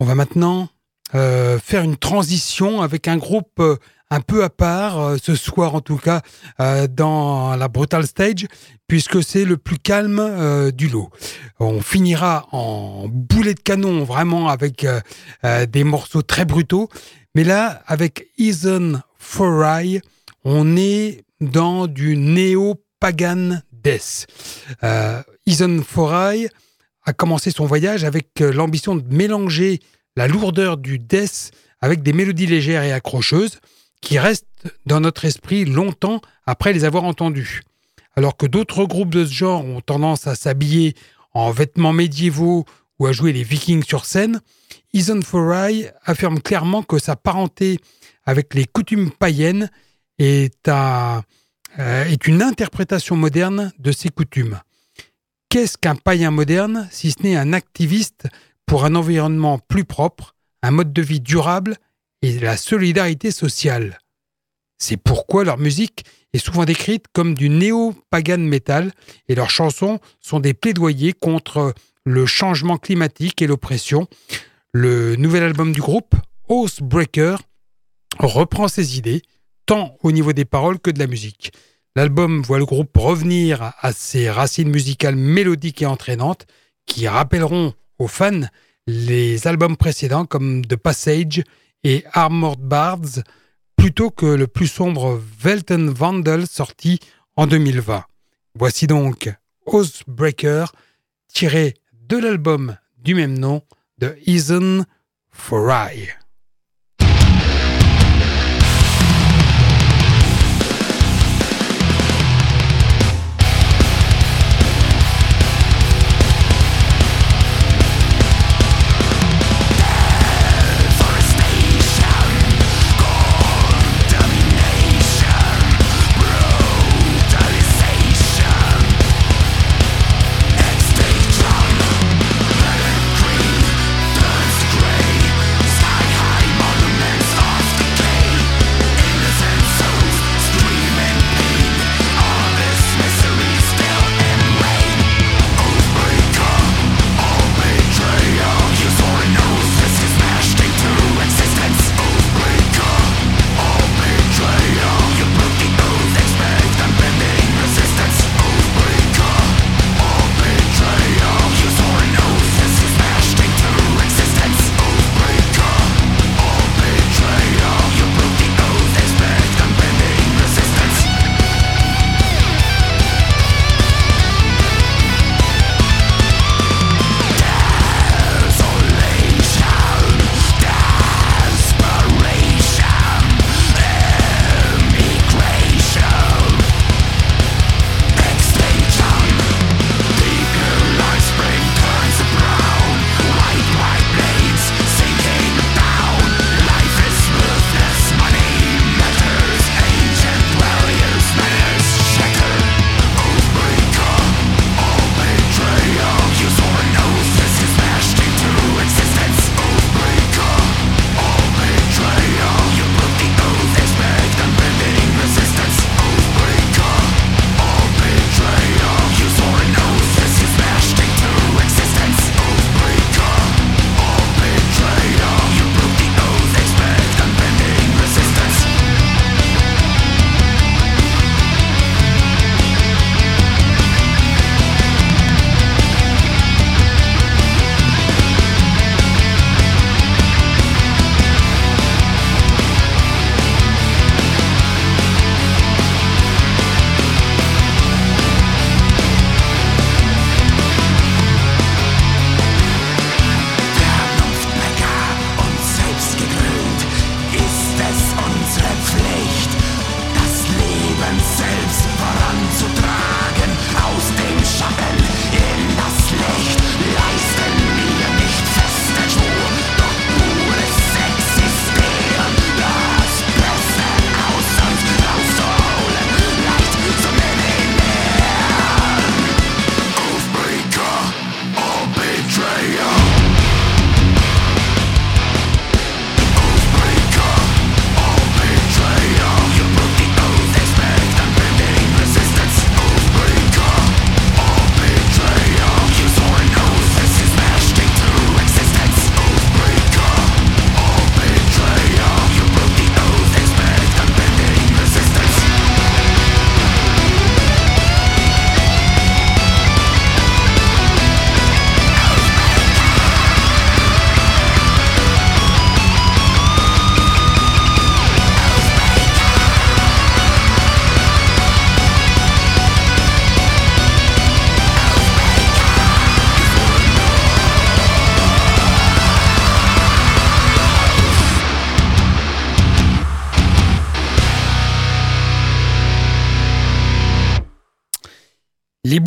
On va maintenant euh, faire une transition avec un groupe euh, un peu à part, euh, ce soir en tout cas, dans la Brutal Stage, puisque c'est le plus calme du lot. On finira en boulet de canon, vraiment avec des morceaux très brutaux. Mais là, avec Ethan Foray, on est dans du néo-pagan death. Euh, Ethan Foray a commencé son voyage avec l'ambition de mélanger la lourdeur du death avec des mélodies légères et accrocheuses qui restent dans notre esprit longtemps après les avoir entendus. Alors que d'autres groupes de ce genre ont tendance à s'habiller en vêtements médiévaux ou à jouer les vikings sur scène, Ethan Foray affirme clairement que sa parenté avec les coutumes païennes est, euh, est une interprétation moderne de ces coutumes. Qu'est-ce qu'un païen moderne si ce n'est un activiste pour un environnement plus propre, un mode de vie durable et la solidarité sociale? C'est pourquoi leur musique est souvent décrite comme du néo-pagan metal et leurs chansons sont des plaidoyers contre le changement climatique et l'oppression. Le nouvel album du groupe, Breaker, reprend ces idées, tant au niveau des paroles que de la musique. L'album voit le groupe revenir à ses racines musicales mélodiques et entraînantes qui rappelleront aux fans les albums précédents comme The Passage et Armored Bards, plutôt que le plus sombre Velten Vandal sorti en 2020. Voici donc Oathbreaker, tiré de l'album du même nom de Ethan Foray.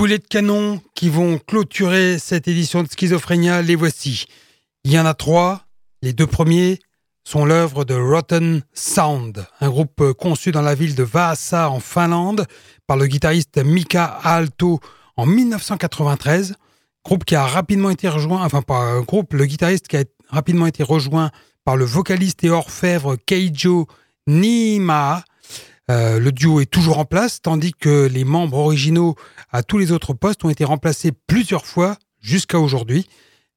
Boulets de canon qui vont clôturer cette édition de Schizophrénia, les voici. Il y en a trois. Les deux premiers sont l'œuvre de Rotten Sound, un groupe conçu dans la ville de Vaasa en Finlande par le guitariste Mika Aalto en 1993. Groupe qui a rapidement été rejoint, enfin pas un groupe, le guitariste qui a rapidement été rejoint par le vocaliste et orfèvre Keijo Nima. Euh, le duo est toujours en place, tandis que les membres originaux à tous les autres postes ont été remplacés plusieurs fois jusqu'à aujourd'hui.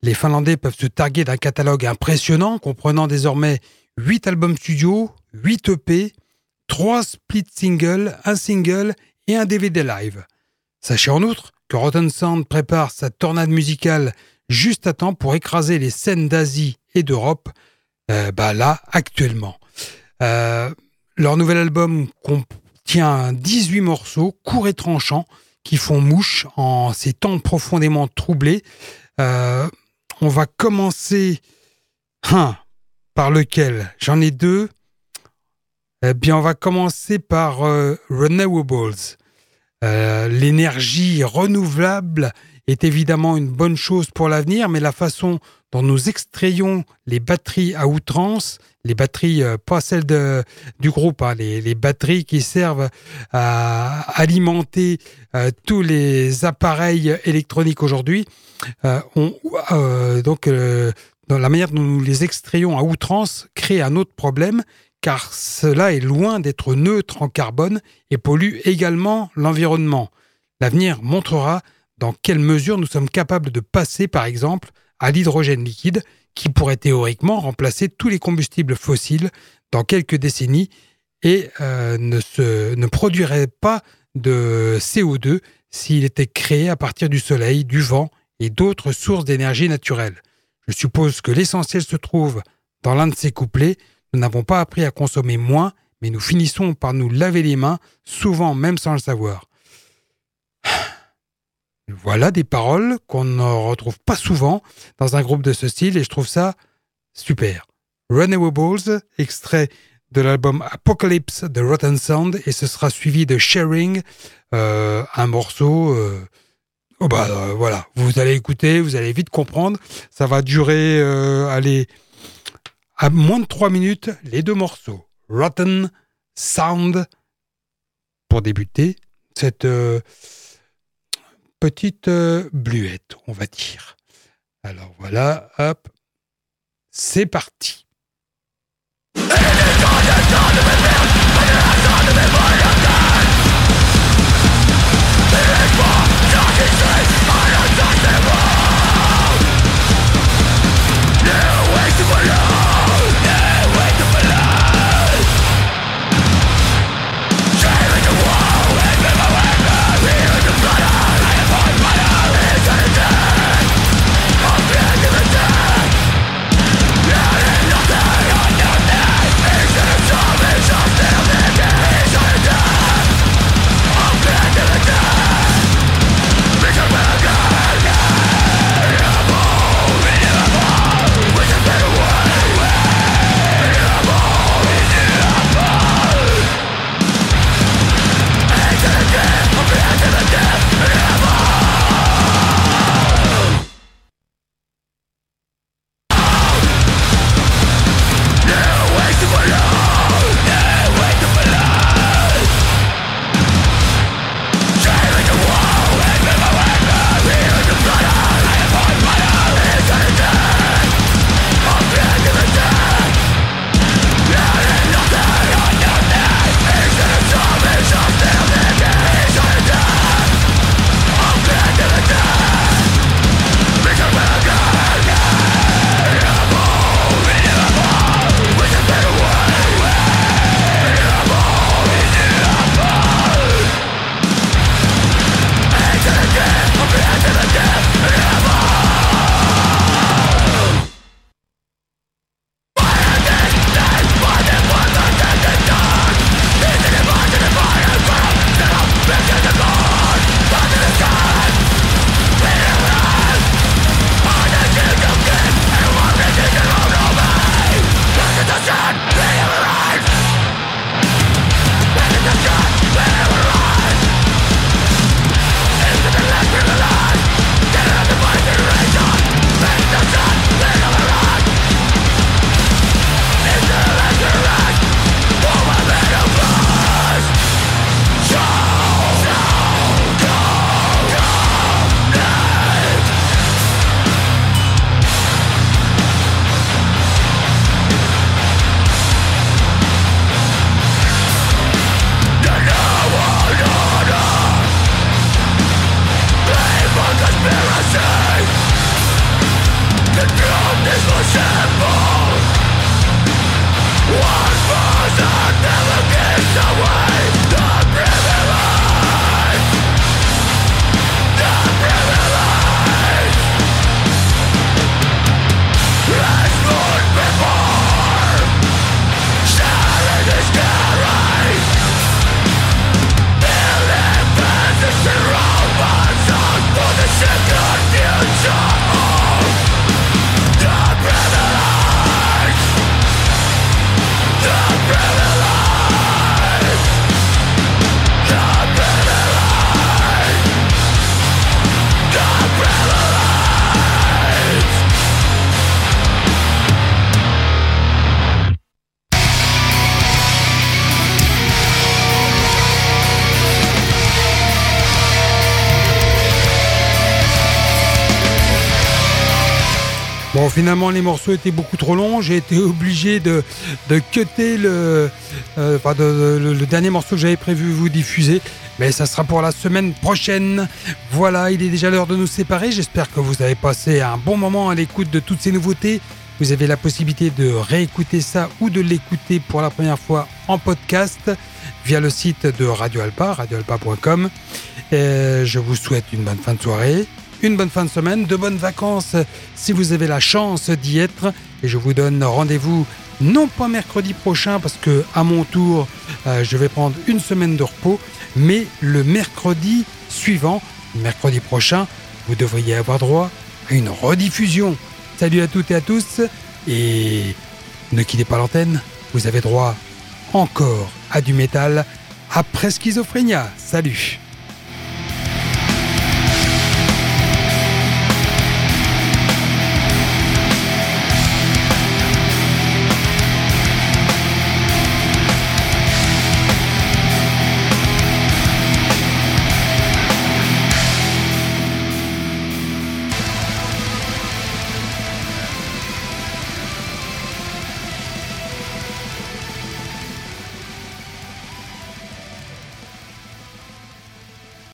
Les Finlandais peuvent se targuer d'un catalogue impressionnant, comprenant désormais 8 albums studio, 8 EP, 3 split singles, un single et un DVD live. Sachez en outre que Rotten Sound prépare sa tornade musicale juste à temps pour écraser les scènes d'Asie et d'Europe, euh, bah là, actuellement. Euh, leur nouvel album contient 18 morceaux courts et tranchants qui font mouche en ces temps profondément troublés. Euh, on va commencer hein, par lequel? J'en ai deux. Eh bien, on va commencer par euh, Renewables. Euh, l'énergie renouvelable est évidemment une bonne chose pour l'avenir, mais la façon dont nous extrayons les batteries à outrance, les batteries, euh, pas celles du groupe, hein, les, batteries qui servent à alimenter euh, tous les appareils électroniques aujourd'hui, euh, donc dans la manière dont nous les extrayons à outrance crée un autre problème, car cela est loin d'être neutre en carbone et pollue également l'environnement. L'avenir montrera dans quelle mesure nous sommes capables de passer, par exemple, à l'hydrogène liquide, qui pourrait théoriquement remplacer tous les combustibles fossiles dans quelques décennies et euh, ne, ne produirait pas de CO2 s'il était créé à partir du soleil, du vent et d'autres sources d'énergie naturelle. Je suppose que l'essentiel se trouve dans l'un de ces couplets. Nous n'avons pas appris à consommer moins, mais nous finissons par nous laver les mains, souvent même sans le savoir. Voilà des paroles qu'on ne retrouve pas souvent dans un groupe de ce style et je trouve ça super. Renewables, extrait de l'album Apocalypse de Rotten Sound et ce sera suivi de Sharing, euh, un morceau. Euh, oh bah euh, voilà, vous allez écouter, vous allez vite comprendre. Ça va durer, à moins de trois minutes, les deux morceaux. Rotten Sound pour débuter cette petite euh, bluette, on va dire. Alors voilà, hop, c'est parti. Finalement les morceaux étaient beaucoup trop longs, j'ai été obligé de, de cutter le, euh, le, dernier morceau que j'avais prévu vous diffuser, mais ça sera pour la semaine prochaine. Voilà, il est déjà l'heure de nous séparer, j'espère que vous avez passé un bon moment à l'écoute de toutes ces nouveautés. Vous avez la possibilité de réécouter ça ou de l'écouter pour la première fois en podcast via le site de Radio Alpa, radioalpa.com. Je vous souhaite une bonne fin de soirée, une bonne fin de semaine, de bonnes vacances si vous avez la chance d'y être. Et je vous donne rendez-vous non pas mercredi prochain parce que à mon tour euh, je vais prendre une semaine de repos, mais le mercredi suivant, mercredi prochain, vous devriez avoir droit à une rediffusion. Salut à toutes et à tous et ne quittez pas l'antenne, vous avez droit encore à du métal après Schizophrénia. Salut